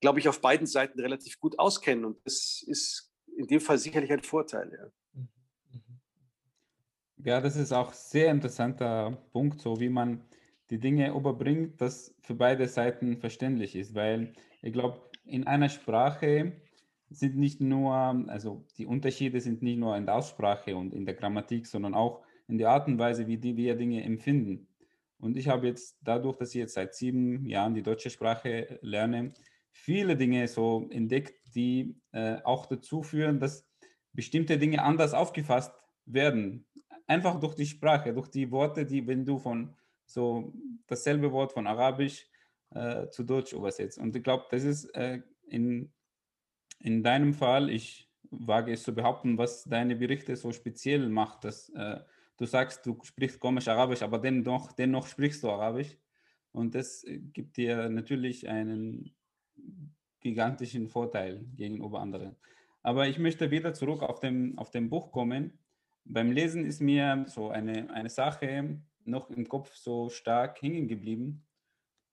glaube ich, auf beiden Seiten relativ gut auskennen. Und das ist in dem Fall sicherlich ein Vorteil. Ja. Ja, das ist auch ein sehr interessanter Punkt, so wie man die Dinge überbringt, das für beide Seiten verständlich ist, weil ich glaube, in einer Sprache sind nicht nur, also die Unterschiede sind nicht nur in der Aussprache und in der Grammatik, sondern auch in der Art und Weise, wie die, wir Dinge empfinden. Und ich habe jetzt dadurch, dass ich jetzt seit sieben Jahren die deutsche Sprache lerne, viele Dinge so entdeckt, die äh, auch dazu führen, dass bestimmte Dinge anders aufgefasst werden. Einfach durch die Sprache, durch die Worte, die, wenn du von so dasselbe Wort von Arabisch äh, zu Deutsch übersetzt. Und ich glaube, das ist äh, in, in deinem Fall, ich wage es zu behaupten, was deine Berichte so speziell macht, dass äh, du sagst, du sprichst komisch Arabisch, aber dennoch, dennoch sprichst du Arabisch. Und das äh, gibt dir natürlich einen gigantischen Vorteil gegenüber anderen. Aber ich möchte wieder zurück auf dem, auf dem Buch kommen. Beim Lesen ist mir so eine, eine Sache noch im Kopf so stark hängen geblieben.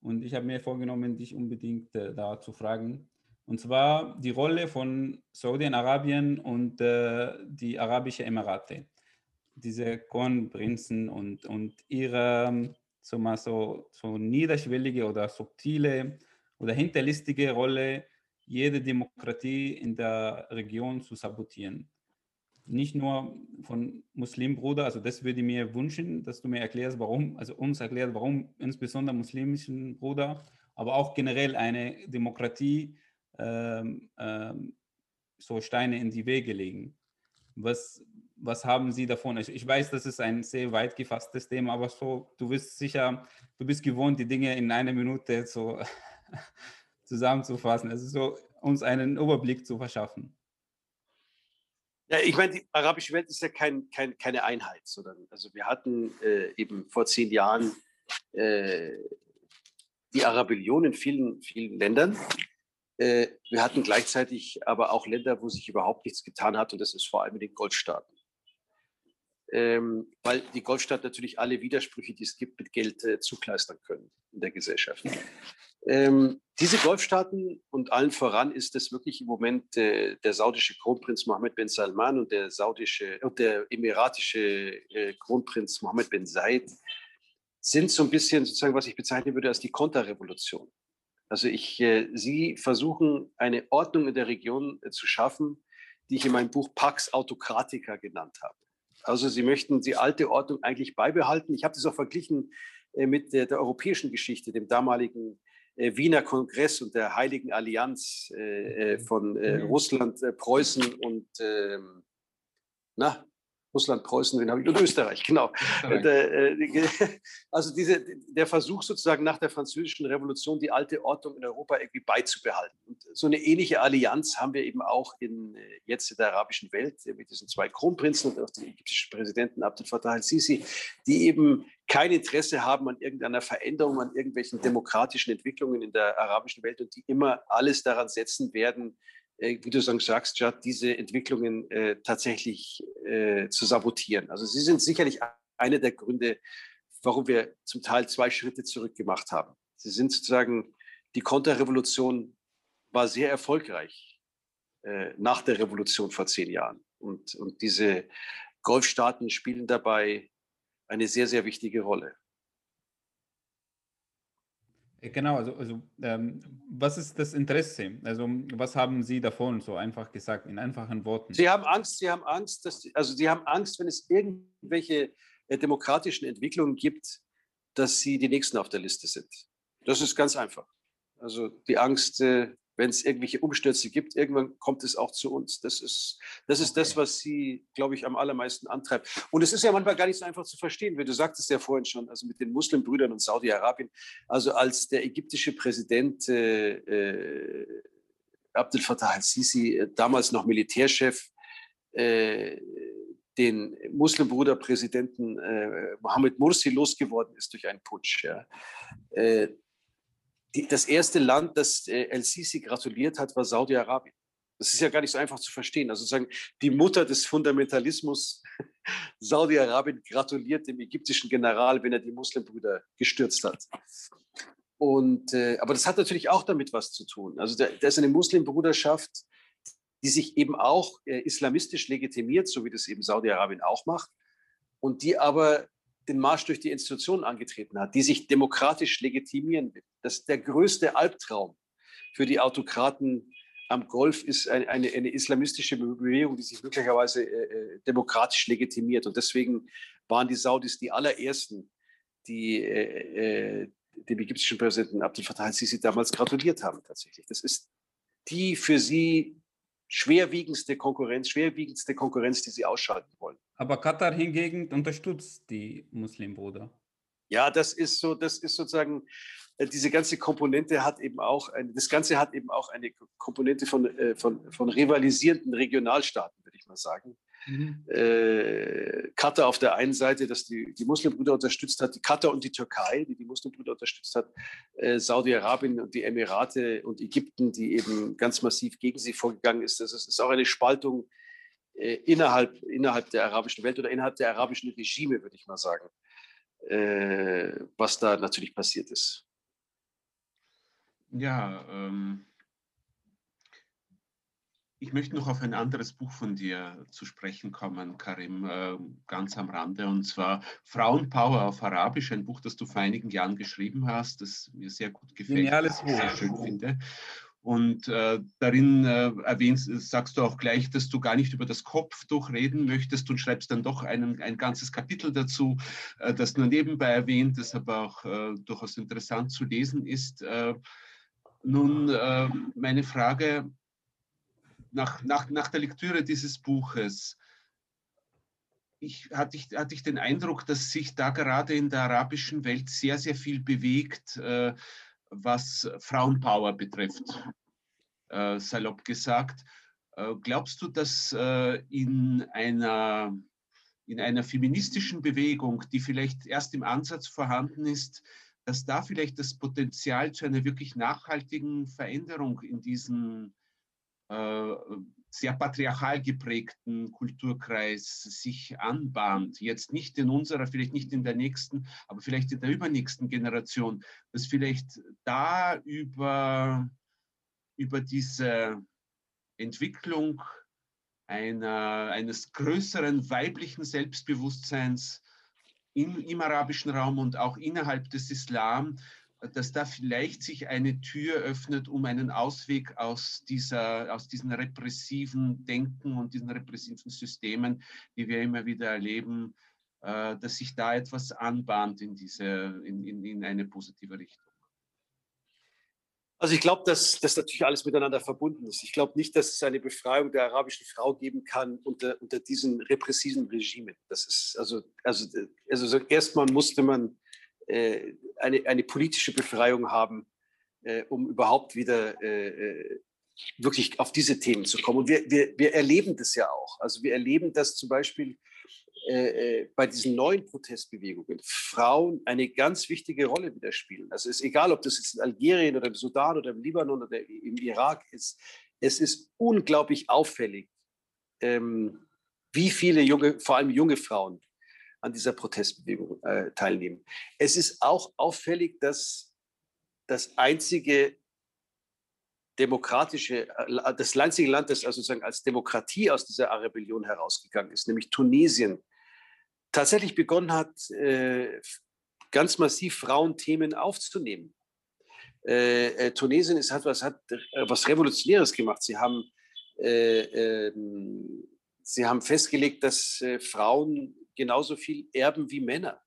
Und ich habe mir vorgenommen, dich unbedingt äh, da zu fragen. Und zwar die Rolle von Saudi-Arabien und äh, die Arabischen Emirate. Diese Kronprinzen und, und ihre so, mal so, so niederschwellige oder subtile oder hinterlistige Rolle, jede Demokratie in der Region zu sabotieren. Nicht nur von Muslimbruder, also das würde ich mir wünschen, dass du mir erklärst, warum, also uns erklärst, warum insbesondere muslimischen Bruder, aber auch generell eine Demokratie ähm, ähm, so Steine in die Wege legen. Was, was haben Sie davon? Ich, ich weiß, das ist ein sehr weit gefasstes Thema, aber so, du bist sicher, du bist gewohnt, die Dinge in einer Minute so [LAUGHS] zusammenzufassen. Also so uns einen Überblick zu verschaffen. Ja, ich meine, die arabische Welt ist ja kein, kein, keine Einheit, sondern also wir hatten äh, eben vor zehn Jahren äh, die Arabellion in vielen, vielen Ländern. Äh, wir hatten gleichzeitig aber auch Länder, wo sich überhaupt nichts getan hat, und das ist vor allem in den Goldstaaten. Ähm, weil die Goldstaaten natürlich alle Widersprüche, die es gibt, mit Geld äh, zukleistern können in der Gesellschaft. [LAUGHS] Ähm, diese Golfstaaten und allen voran ist es wirklich im Moment äh, der saudische Kronprinz Mohammed bin Salman und der saudische und der emiratische äh, Kronprinz Mohammed bin Said sind so ein bisschen sozusagen, was ich bezeichnen würde als die Konterrevolution. Also ich, äh, sie versuchen eine Ordnung in der Region äh, zu schaffen, die ich in meinem Buch Pax Autokratica genannt habe. Also sie möchten die alte Ordnung eigentlich beibehalten. Ich habe das auch verglichen äh, mit der, der, europäischen Geschichte, dem damaligen äh, Wiener Kongress und der Heiligen Allianz äh, äh, von mhm. Russland, Preußen und ähm, na, Russland, Preußen, den habe ich, und Österreich, genau. Österreich. Äh, [LAUGHS] also diese, der Versuch sozusagen nach der französischen Revolution die alte Ordnung in Europa irgendwie beizubehalten. Und so eine ähnliche Allianz haben wir eben auch in, äh, jetzt in der arabischen Welt mit diesen zwei Kronprinzen und auch dem ägyptischen Präsidenten Abdel Fattah al-Sisi, die eben kein Interesse haben an irgendeiner Veränderung, an irgendwelchen demokratischen Entwicklungen in der arabischen Welt und die immer alles daran setzen werden, äh, wie du sagst, Jad, diese Entwicklungen äh, tatsächlich äh, zu sabotieren. Also sie sind sicherlich einer der Gründe, warum wir zum Teil zwei Schritte zurück gemacht haben. Sie sind sozusagen, die Konterrevolution war sehr erfolgreich äh, nach der Revolution vor zehn Jahren. Und, und diese Golfstaaten spielen dabei eine sehr, sehr wichtige Rolle. Äh, genau, also, also ähm, was ist das Interesse? Also was haben Sie davon, so einfach gesagt, in einfachen Worten? Sie haben Angst, Sie haben Angst, dass, also Sie haben Angst, wenn es irgendwelche äh, demokratischen Entwicklungen gibt, dass Sie die Nächsten auf der Liste sind. Das ist ganz einfach. Also die Angst, äh, wenn es irgendwelche Umstürze gibt, irgendwann kommt es auch zu uns. Das ist, das ist das, was sie, glaube ich, am allermeisten antreibt. Und es ist ja manchmal gar nicht so einfach zu verstehen, wie du sagtest ja vorhin schon, also mit den Muslimbrüdern und Saudi-Arabien. Also als der ägyptische Präsident äh, äh Abdel Fattah al-Sisi, äh, damals noch Militärchef, äh, den Muslimbruderpräsidenten äh, Mohammed Mursi losgeworden ist durch einen Putsch. Ja. Äh, die, das erste Land, das äh, El-Sisi gratuliert hat, war Saudi-Arabien. Das ist ja gar nicht so einfach zu verstehen. Also sozusagen die Mutter des Fundamentalismus, [LAUGHS] Saudi-Arabien, gratuliert dem ägyptischen General, wenn er die Muslimbrüder gestürzt hat. Und, äh, aber das hat natürlich auch damit was zu tun. Also da, da ist eine Muslimbruderschaft, die sich eben auch äh, islamistisch legitimiert, so wie das eben Saudi-Arabien auch macht, und die aber den Marsch durch die Institutionen angetreten hat, die sich demokratisch legitimieren will. Das ist der größte Albtraum für die Autokraten am Golf ist eine, eine, eine islamistische Bewegung, die sich möglicherweise äh, äh, demokratisch legitimiert. Und deswegen waren die Saudis die allerersten, die äh, äh dem ägyptischen Präsidenten Abdel Fattah al-Sisi damals gratuliert haben tatsächlich. Das ist die für sie schwerwiegendste Konkurrenz, schwerwiegendste Konkurrenz, die sie ausschalten wollen. Aber Katar hingegen unterstützt die Muslimbruder. Ja, das ist so, das ist sozusagen, äh, diese ganze Komponente hat eben auch, eine, das Ganze hat eben auch eine Komponente von, äh, von, von rivalisierenden Regionalstaaten, würde ich mal sagen. Äh, Katar auf der einen Seite, dass die, die Muslimbrüder unterstützt hat, die Katar und die Türkei, die die Muslimbrüder unterstützt hat, äh, Saudi-Arabien und die Emirate und Ägypten, die eben ganz massiv gegen sie vorgegangen ist. Das ist, ist auch eine Spaltung äh, innerhalb, innerhalb der arabischen Welt oder innerhalb der arabischen Regime, würde ich mal sagen, äh, was da natürlich passiert ist. Ja, ähm, ich möchte noch auf ein anderes Buch von dir zu sprechen kommen, Karim, äh, ganz am Rande, und zwar Frauenpower auf Arabisch, ein Buch, das du vor einigen Jahren geschrieben hast, das mir sehr gut gefällt, das ich sehr schön finde. Und äh, darin äh, erwähnst, sagst du auch gleich, dass du gar nicht über das Kopftuch reden möchtest und schreibst dann doch einen, ein ganzes Kapitel dazu, äh, das nur nebenbei erwähnt, das aber auch äh, durchaus interessant zu lesen ist. Äh, nun, äh, meine Frage, nach, nach, nach der Lektüre dieses Buches, ich, hatte, ich, hatte ich den Eindruck, dass sich da gerade in der arabischen Welt sehr, sehr viel bewegt, äh, was Frauenpower betrifft, äh, salopp gesagt. Äh, glaubst du, dass äh, in, einer, in einer feministischen Bewegung, die vielleicht erst im Ansatz vorhanden ist, dass da vielleicht das Potenzial zu einer wirklich nachhaltigen Veränderung in diesen sehr patriarchal geprägten Kulturkreis sich anbahnt, jetzt nicht in unserer, vielleicht nicht in der nächsten, aber vielleicht in der übernächsten Generation, dass vielleicht da über, über diese Entwicklung einer, eines größeren weiblichen Selbstbewusstseins im, im arabischen Raum und auch innerhalb des Islam dass da vielleicht sich eine Tür öffnet, um einen Ausweg aus, dieser, aus diesen repressiven Denken und diesen repressiven Systemen, die wir immer wieder erleben, äh, dass sich da etwas anbahnt in, diese, in, in, in eine positive Richtung. Also ich glaube, dass das natürlich alles miteinander verbunden ist. Ich glaube nicht, dass es eine Befreiung der arabischen Frau geben kann unter, unter diesen repressiven Regimen. Das ist also, also, also erstmal musste man äh, eine, eine politische Befreiung haben, äh, um überhaupt wieder äh, wirklich auf diese Themen zu kommen. Und wir, wir, wir erleben das ja auch. Also wir erleben, dass zum Beispiel äh, bei diesen neuen Protestbewegungen Frauen eine ganz wichtige Rolle wieder spielen. Also es ist egal, ob das jetzt in Algerien oder im Sudan oder im Libanon oder im Irak ist. Es ist unglaublich auffällig, ähm, wie viele junge, vor allem junge Frauen an dieser Protestbewegung äh, teilnehmen. Es ist auch auffällig, dass das einzige demokratische, äh, das einzige Land, das also sozusagen als Demokratie aus dieser Rebellion herausgegangen ist, nämlich Tunesien, tatsächlich begonnen hat, äh, ganz massiv Frauenthemen aufzunehmen. Äh, äh, Tunesien ist, hat, was, hat äh, was Revolutionäres gemacht. Sie haben, äh, ähm, sie haben festgelegt, dass Frauen genauso viel erben wie Männer.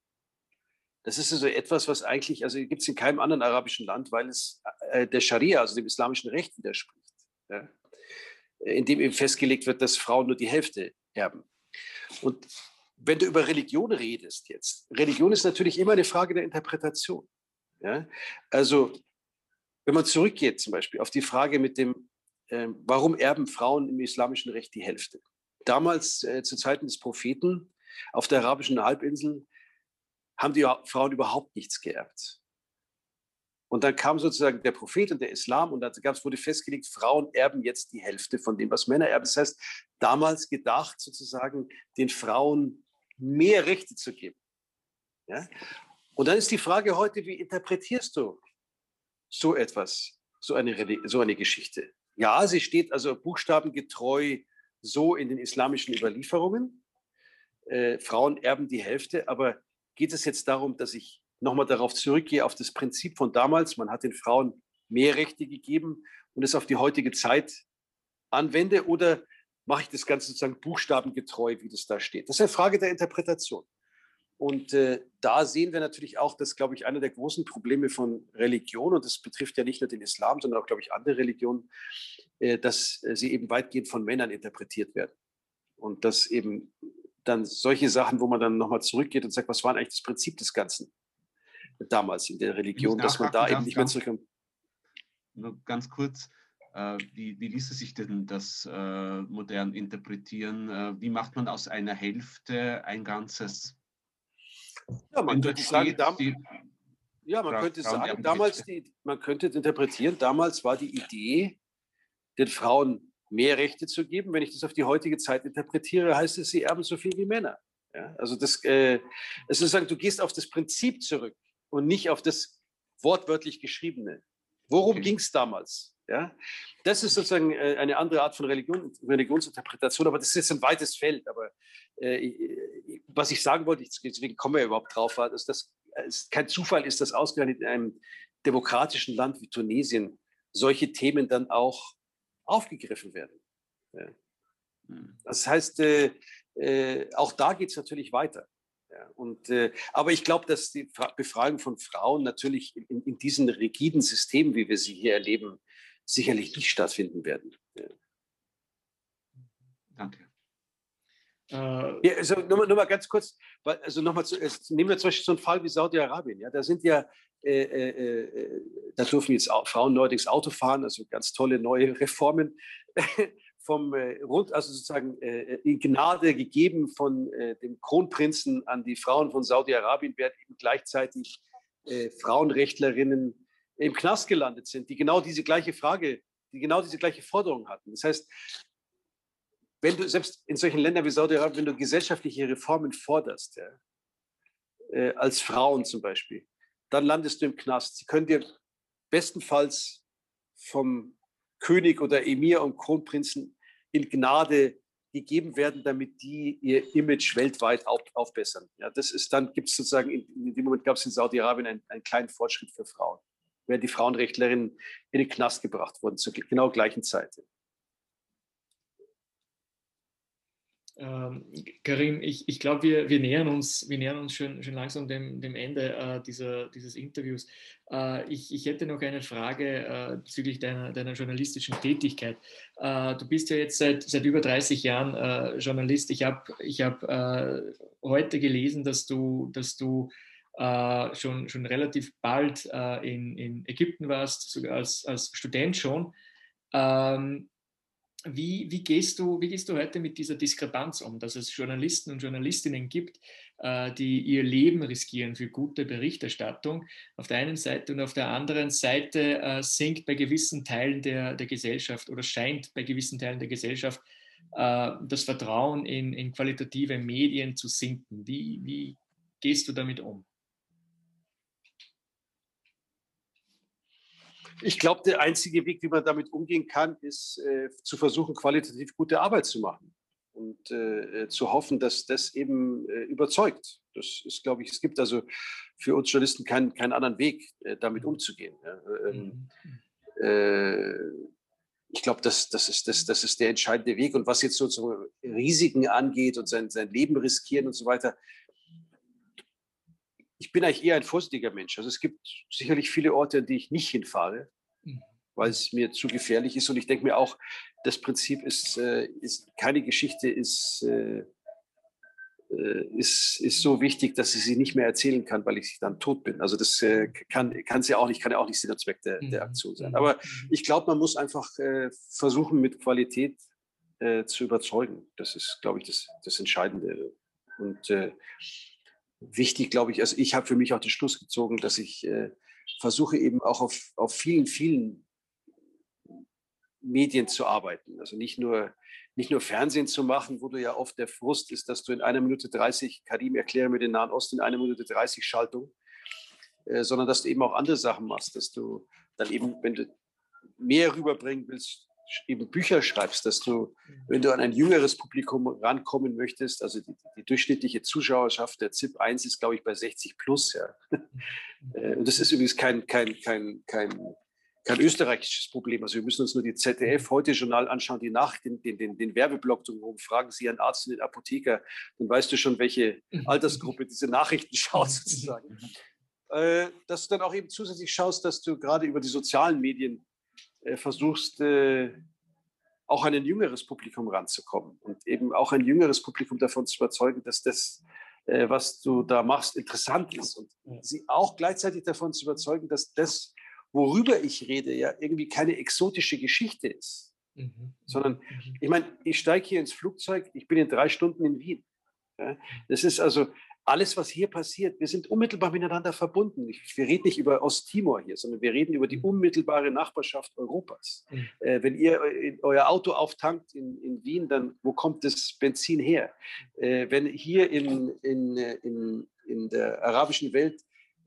Das ist also etwas, was eigentlich, also gibt es in keinem anderen arabischen Land, weil es äh, der Scharia, also dem islamischen Recht widerspricht, ja? in dem eben festgelegt wird, dass Frauen nur die Hälfte erben. Und wenn du über Religion redest jetzt, Religion ist natürlich immer eine Frage der Interpretation. Ja? Also wenn man zurückgeht zum Beispiel auf die Frage mit dem, äh, warum erben Frauen im islamischen Recht die Hälfte? Damals, äh, zu Zeiten des Propheten, auf der arabischen Halbinsel haben die Frauen überhaupt nichts geerbt. Und dann kam sozusagen der Prophet und der Islam und da wurde festgelegt, Frauen erben jetzt die Hälfte von dem, was Männer erben. Das heißt, damals gedacht sozusagen, den Frauen mehr Rechte zu geben. Ja? Und dann ist die Frage heute, wie interpretierst du so etwas, so eine, so eine Geschichte? Ja, sie steht also buchstabengetreu so in den islamischen Überlieferungen äh, Frauen erben die Hälfte. Aber geht es jetzt darum, dass ich nochmal darauf zurückgehe, auf das Prinzip von damals, man hat den Frauen mehr Rechte gegeben und es auf die heutige Zeit anwende oder mache ich das Ganze sozusagen buchstabengetreu, wie das da steht? Das ist eine Frage der Interpretation. Und äh, da sehen wir natürlich auch, dass, glaube ich, einer der großen Probleme von Religion, und das betrifft ja nicht nur den Islam, sondern auch, glaube ich, andere Religionen, äh, dass äh, sie eben weitgehend von Männern interpretiert werden. Und dass eben dann solche Sachen, wo man dann nochmal zurückgeht und sagt, was war eigentlich das Prinzip des Ganzen damals in der Religion, dass man da eben nicht mehr zurückkommt. Nur ganz kurz, äh, wie, wie ließe sich denn das äh, modern interpretieren? Äh, wie macht man aus einer Hälfte ein Ganzes? Ja, man könnte sagen, die, ja, man könnte sagen, damals, die, man könnte interpretieren, damals war die Idee, den Frauen mehr Rechte zu geben. Wenn ich das auf die heutige Zeit interpretiere, heißt es, sie erben so viel wie Männer. Ja, also das, äh, ist sozusagen, du gehst auf das Prinzip zurück und nicht auf das wortwörtlich Geschriebene. Worum okay. ging es damals? Ja? Das ist sozusagen äh, eine andere Art von Religion, Religionsinterpretation, aber das ist jetzt ein weites Feld. Aber äh, was ich sagen wollte, deswegen kommen wir überhaupt drauf, war, dass das kein Zufall ist, dass ausgerechnet in einem demokratischen Land wie Tunesien solche Themen dann auch aufgegriffen werden. Ja. Hm. Das heißt, äh, äh, auch da geht es natürlich weiter. Ja, und, äh, aber ich glaube, dass die Befragung von Frauen natürlich in, in, diesen rigiden Systemen, wie wir sie hier erleben, sicherlich nicht stattfinden werden. Ja. Danke. Äh, ja, also nur, nur mal ganz kurz, also nochmal, nehmen wir zum Beispiel so einen Fall wie Saudi-Arabien. Ja, da sind ja, äh, äh, äh da dürfen jetzt auch Frauen neuerdings Auto fahren, also ganz tolle neue Reformen [LAUGHS] vom äh, rund, also sozusagen äh, in Gnade gegeben von dem Kronprinzen an die Frauen von Saudi-Arabien, während eben gleichzeitig Frauenrechtlerinnen im Knast gelandet sind, die genau diese gleiche Frage, die genau diese gleiche Forderung hatten. Das heißt, wenn du selbst in solchen Ländern wie Saudi-Arabien, wenn du gesellschaftliche Reformen forderst, ja, äh, als Frauen zum Beispiel, dann landest du im Knast. Sie können dir bestenfalls vom König oder Emir und Kronprinzen in Gnade gegeben werden, damit die ihr Image weltweit auf, aufbessern. Ja, das ist dann gibt es sozusagen in, in, dem Moment gab es in Saudi-Arabien einen, einen, kleinen Fortschritt für Frauen, während die Frauenrechtlerinnen in den Knast gebracht wurden zur genau gleichen Zeit. Ähm, Karim, ich, ich glaube, wir, wir nähern uns, wir nähern uns schon, schon langsam dem, dem Ende äh, dieser, dieses Interviews. Äh, ich, ich hätte noch eine Frage äh, bezüglich deiner, deiner journalistischen Tätigkeit. Äh, du bist ja jetzt seit, seit über 30 Jahren äh, Journalist. Ich habe ich hab, äh, heute gelesen, dass du, dass du schon, schon relativ bald in, in Ägypten warst, sogar als, als Student schon. Ähm, wie, wie, gehst du, wie gehst du heute mit dieser Diskrepanz um, dass es Journalisten und Journalistinnen gibt, äh, die ihr Leben riskieren für gute Berichterstattung auf der einen Seite und auf der anderen Seite äh, sinkt bei gewissen Teilen der, der Gesellschaft oder scheint bei gewissen Teilen der Gesellschaft äh, das Vertrauen in, in qualitative Medien zu sinken. Wie, wie gehst du damit um? Ich glaube, der einzige Weg, wie man damit umgehen kann, ist äh, zu versuchen, qualitativ gute Arbeit zu machen und äh, zu hoffen, dass das eben äh, überzeugt. Das ist, glaube ich, es gibt also für uns Journalisten keinen, keinen anderen Weg, äh, damit umzugehen. Ähm, mhm. Äh, ich glaube, das, das, ist, das, das ist der entscheidende Weg. Und was jetzt sozusagen Risiken angeht und sein, sein Leben riskieren und so weiter, ich bin eigentlich eher ein vorsichtiger Mensch. Also es gibt sicherlich viele Orte, an die ich nicht hinfahre, mhm. weil es mir zu gefährlich ist. Und ich denke mir auch, das Prinzip ist, äh, ist keine Geschichte ist, äh, äh, ist, ist so wichtig, dass ich sie nicht mehr erzählen kann, weil ich dann tot bin. Also das äh, kann es ja auch nicht, kann ja auch nicht Sinn und Zweck der, der mhm. Aktion sein. Aber mhm. ich glaube, man muss einfach äh, versuchen, mit Qualität äh, zu überzeugen. Das ist, glaube ich, das, das Entscheidende. Und wichtig, glaube ich, also ich habe für mich auch den Schluss gezogen, dass ich äh, versuche eben auch auf, auf vielen, vielen Medien zu arbeiten. Also nicht nur, nicht nur Fernsehen zu machen, wo du ja oft der Frust ist, dass du in einer Minute 30, Karim, erkläre mir den Nahen Osten in einer Minute 30 Schaltung, äh, sondern dass du eben auch andere Sachen machst, dass du dann eben, wenn du mehr rüberbringen willst, eben Bücher schreibst, dass du, mhm. wenn du an ein jüngeres Publikum rankommen möchtest, also die, die durchschnittliche Zuschauerschaft der ZIP 1 ist, glaube ich, bei 60 plus. Ja. Mhm. Äh, und das ist übrigens kein, kein, kein, kein, kein österreichisches Problem. Also wir müssen uns nur die ZDF mhm. heute Journal anschauen, die nach den, den, den, den Werbeblock drumherum fragen Sie einen Arzt und den Apotheker, dann weißt du schon, welche Altersgruppe diese Nachrichten [LAUGHS] schaut sozusagen. Äh, dass du dann auch eben zusätzlich schaust, dass du gerade über die sozialen Medien äh, versuchst, äh, auch an ein jüngeres Publikum ranzukommen und eben auch ein jüngeres Publikum davon zu überzeugen, dass das, äh, was du da machst, interessant ist und sie auch gleichzeitig davon zu überzeugen, dass das, worüber ich rede, ja irgendwie keine exotische Geschichte ist, mhm. sondern mhm. ich meine, ich steige hier ins Flugzeug, ich bin in drei Stunden in Wien. Ja? Das ist also, alles, was hier passiert, wir sind unmittelbar miteinander verbunden. Wir reden nicht über Osttimor hier, sondern wir reden über die mhm. unmittelbare Nachbarschaft Europas. Mhm. Äh, wenn ihr euer Auto auftankt in, in, Wien, dann wo kommt das Benzin her? Äh, wenn hier in, in, in, in der arabischen Welt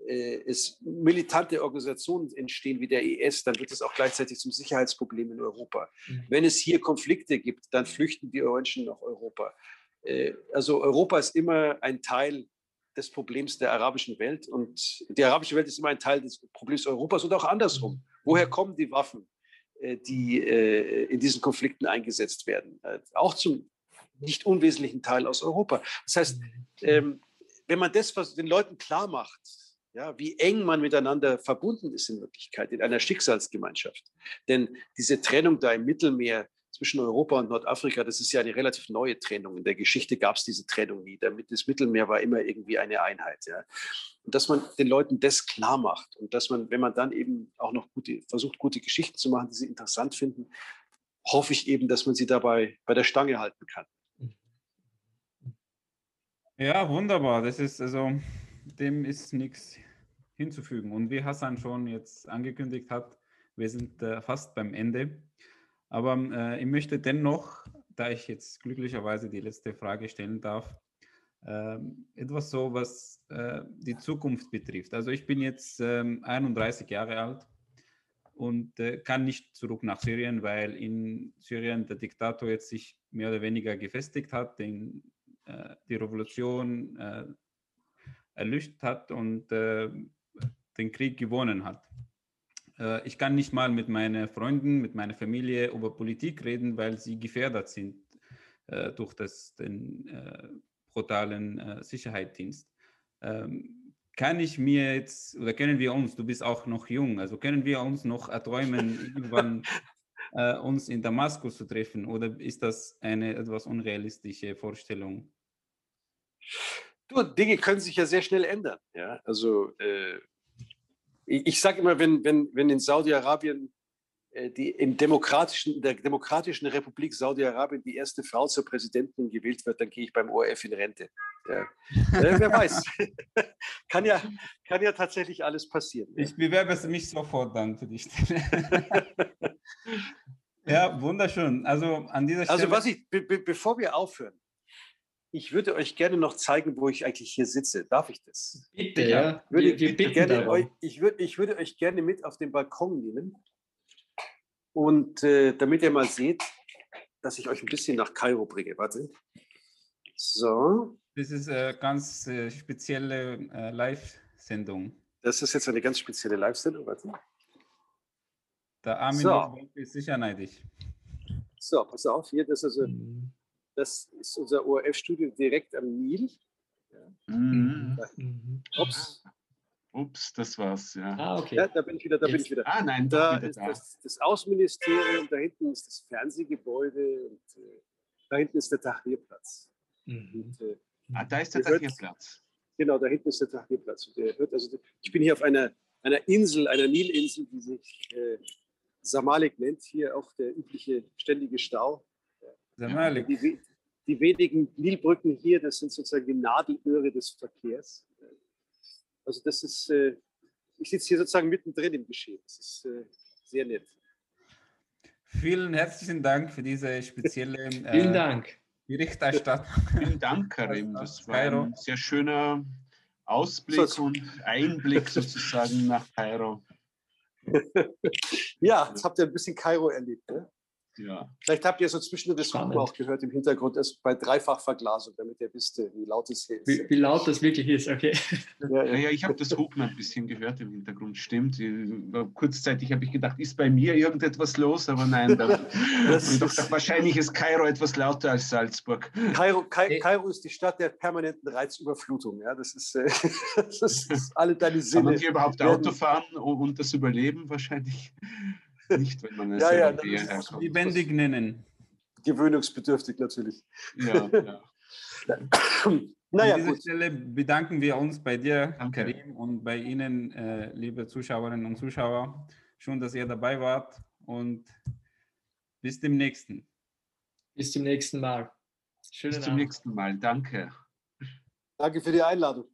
äh, es militante Organisationen entstehen wie der IS, dann wird es auch gleichzeitig zum Sicherheitsproblem in Europa. Mhm. Wenn es hier Konflikte gibt, dann flüchten die Menschen nach Europa. Äh, also Europa ist immer ein Teil des Problems der arabischen Welt und die arabische Welt ist immer ein Teil des Problems Europas und auch andersrum. Mhm. Woher kommen die Waffen, äh, die in diesen Konflikten eingesetzt werden? Auch zum nicht unwesentlichen Teil aus Europa. Das heißt, mhm. ähm, wenn man das was den Leuten klar macht, ja, wie eng man miteinander verbunden ist in Wirklichkeit, in einer Schicksalsgemeinschaft. Denn diese Trennung da im Mittelmeer zwischen Europa und Nordafrika, das ist ja eine relativ neue Trennung. In der Geschichte gab es diese Trennung nie. Damit das Mittelmeer war immer irgendwie eine Einheit. Ja. Und dass man den Leuten das klar macht und dass man, wenn man dann eben auch noch gute, versucht, gute Geschichten zu machen, die sie interessant finden, hoffe ich eben, dass man sie dabei bei der Stange halten kann. Ja, wunderbar. Das ist also, dem ist nichts hinzufügen. Und wie Hassan schon jetzt angekündigt hat, wir sind äh, fast beim Ende. Aber äh, ich möchte dennoch, da ich jetzt glücklicherweise die letzte Frage stellen darf, äh, etwas so, was äh, die Zukunft betrifft. Also ich bin jetzt 31 ähm, Jahre alt und äh, kann nicht zurück nach Syrien, weil in Syrien der Diktator jetzt sich mehr oder weniger gefestigt hat, den, äh, die Revolution erlöscht hat und den Krieg gewonnen hat. Äh, ich kann nicht mal mit meinen Freunden, mit meiner Familie über Politik reden, weil sie gefährdet sind äh, durch das, den äh, brutalen Sicherheitsdienst. Ähm, kann ich mir jetzt, oder können wir uns, du bist auch noch jung, also können wir uns noch erträumen, [LAUGHS] irgendwann äh, uns in Damaskus zu treffen oder ist das eine etwas unrealistische Vorstellung? Du, Dinge können sich ja sehr schnell ändern. Ja? Also äh, ich sage immer, wenn, wenn, wenn in Saudi-Arabien äh, die im demokratischen, in der demokratischen Republik Saudi-Arabien die erste Frau zur Präsidentin gewählt wird, dann gehe ich beim ORF in Rente. Ja. Äh, wer weiß. [LAUGHS] kann, ja, kann ja tatsächlich alles passieren. Ja. Ich bewerbe mich sofort dann für die Stelle. [LAUGHS] ja, wunderschön. Also an dieser also, Stelle. Also was ich, be bevor wir aufhören, ich würde euch gerne noch zeigen, wo ich eigentlich hier sitze. Darf ich das? Bitte, ja. Würde, wir, wir gerne euch, ich, würde, ich würde euch gerne mit auf den Balkon nehmen. Und äh, damit ihr mal seht, dass ich euch ein bisschen nach Kairo bringe. Warte. So. Das ist eine ganz äh, spezielle äh, Live-Sendung. Das ist jetzt eine ganz spezielle Live-Sendung. Warte. Der Armin so. ist sicher neidisch. So, pass auf, hier, das ist also. Mhm. Das ist unser ORF-Studio direkt am Nil. Ja. Mhm. mhm. Ups. Ups, das war's, ja. Ah, okay. Ja, da bin ich wieder, da Jetzt. bin ich wieder. Ah, nein, da ist da. Das, das, Außenministerium, da hinten ist das Fernsehgebäude und äh, da hinten ist der Tahrirplatz. Mhm. Und, äh, ah, da ist der Tahrirplatz. Genau, da hinten ist der Tahrirplatz. also, ich bin hier auf einer, einer Insel, einer Nilinsel, die sich äh, Samalik nennt. Hier auch der übliche ständige Stau. Die, die, wenigen Nilbrücken hier, das sind sozusagen die Nadelöhre des Verkehrs. Also das ist, äh, ich sitze hier sozusagen mittendrin im Geschehen. Das ist äh, sehr nett. Vielen herzlichen Dank für diese spezielle äh, Vielen Dank. Berichterstattung. Vielen Dank, Karim. Das war ein sehr schöner Ausblick und Einblick sozusagen nach Kairo. [LAUGHS] ja, jetzt habt ihr ein bisschen Kairo erlebt. Ne? Ja. Vielleicht habt ihr so zwischendurch das Hupen auch gehört im Hintergrund, das bei Dreifachverglasung, damit ihr wisst, wie laut es hier ist. Wie, wie laut das wirklich ist, okay. Ja, [LAUGHS] ja, ja ich habe das Hupen ein bisschen gehört im Hintergrund, stimmt. Kurzzeitig habe ich gedacht, ist bei mir irgendetwas los, aber nein. Da, [LAUGHS] das doch, ist, wahrscheinlich ist Kairo etwas lauter als Salzburg. Kairo, Kai, Kairo ist die Stadt der permanenten Reizüberflutung. Ja, das ist, äh, [LAUGHS] das ist alle deine Sinne. Kann man hier überhaupt Auto fahren und das überleben? Wahrscheinlich. Nicht, wenn man es ja, ja, lebendig nennen. Gewöhnungsbedürftig natürlich. Ja, ja. [CLEARS THROAT] naja, An dieser gut. Stelle bedanken wir uns bei dir, Danke. Karim, und bei Ihnen, äh, liebe Zuschauerinnen und Zuschauer. Schön, dass ihr dabei wart und bis zum nächsten. Bis zum nächsten Mal. Schönen bis zum Abend. nächsten Mal. Danke. Danke für die Einladung.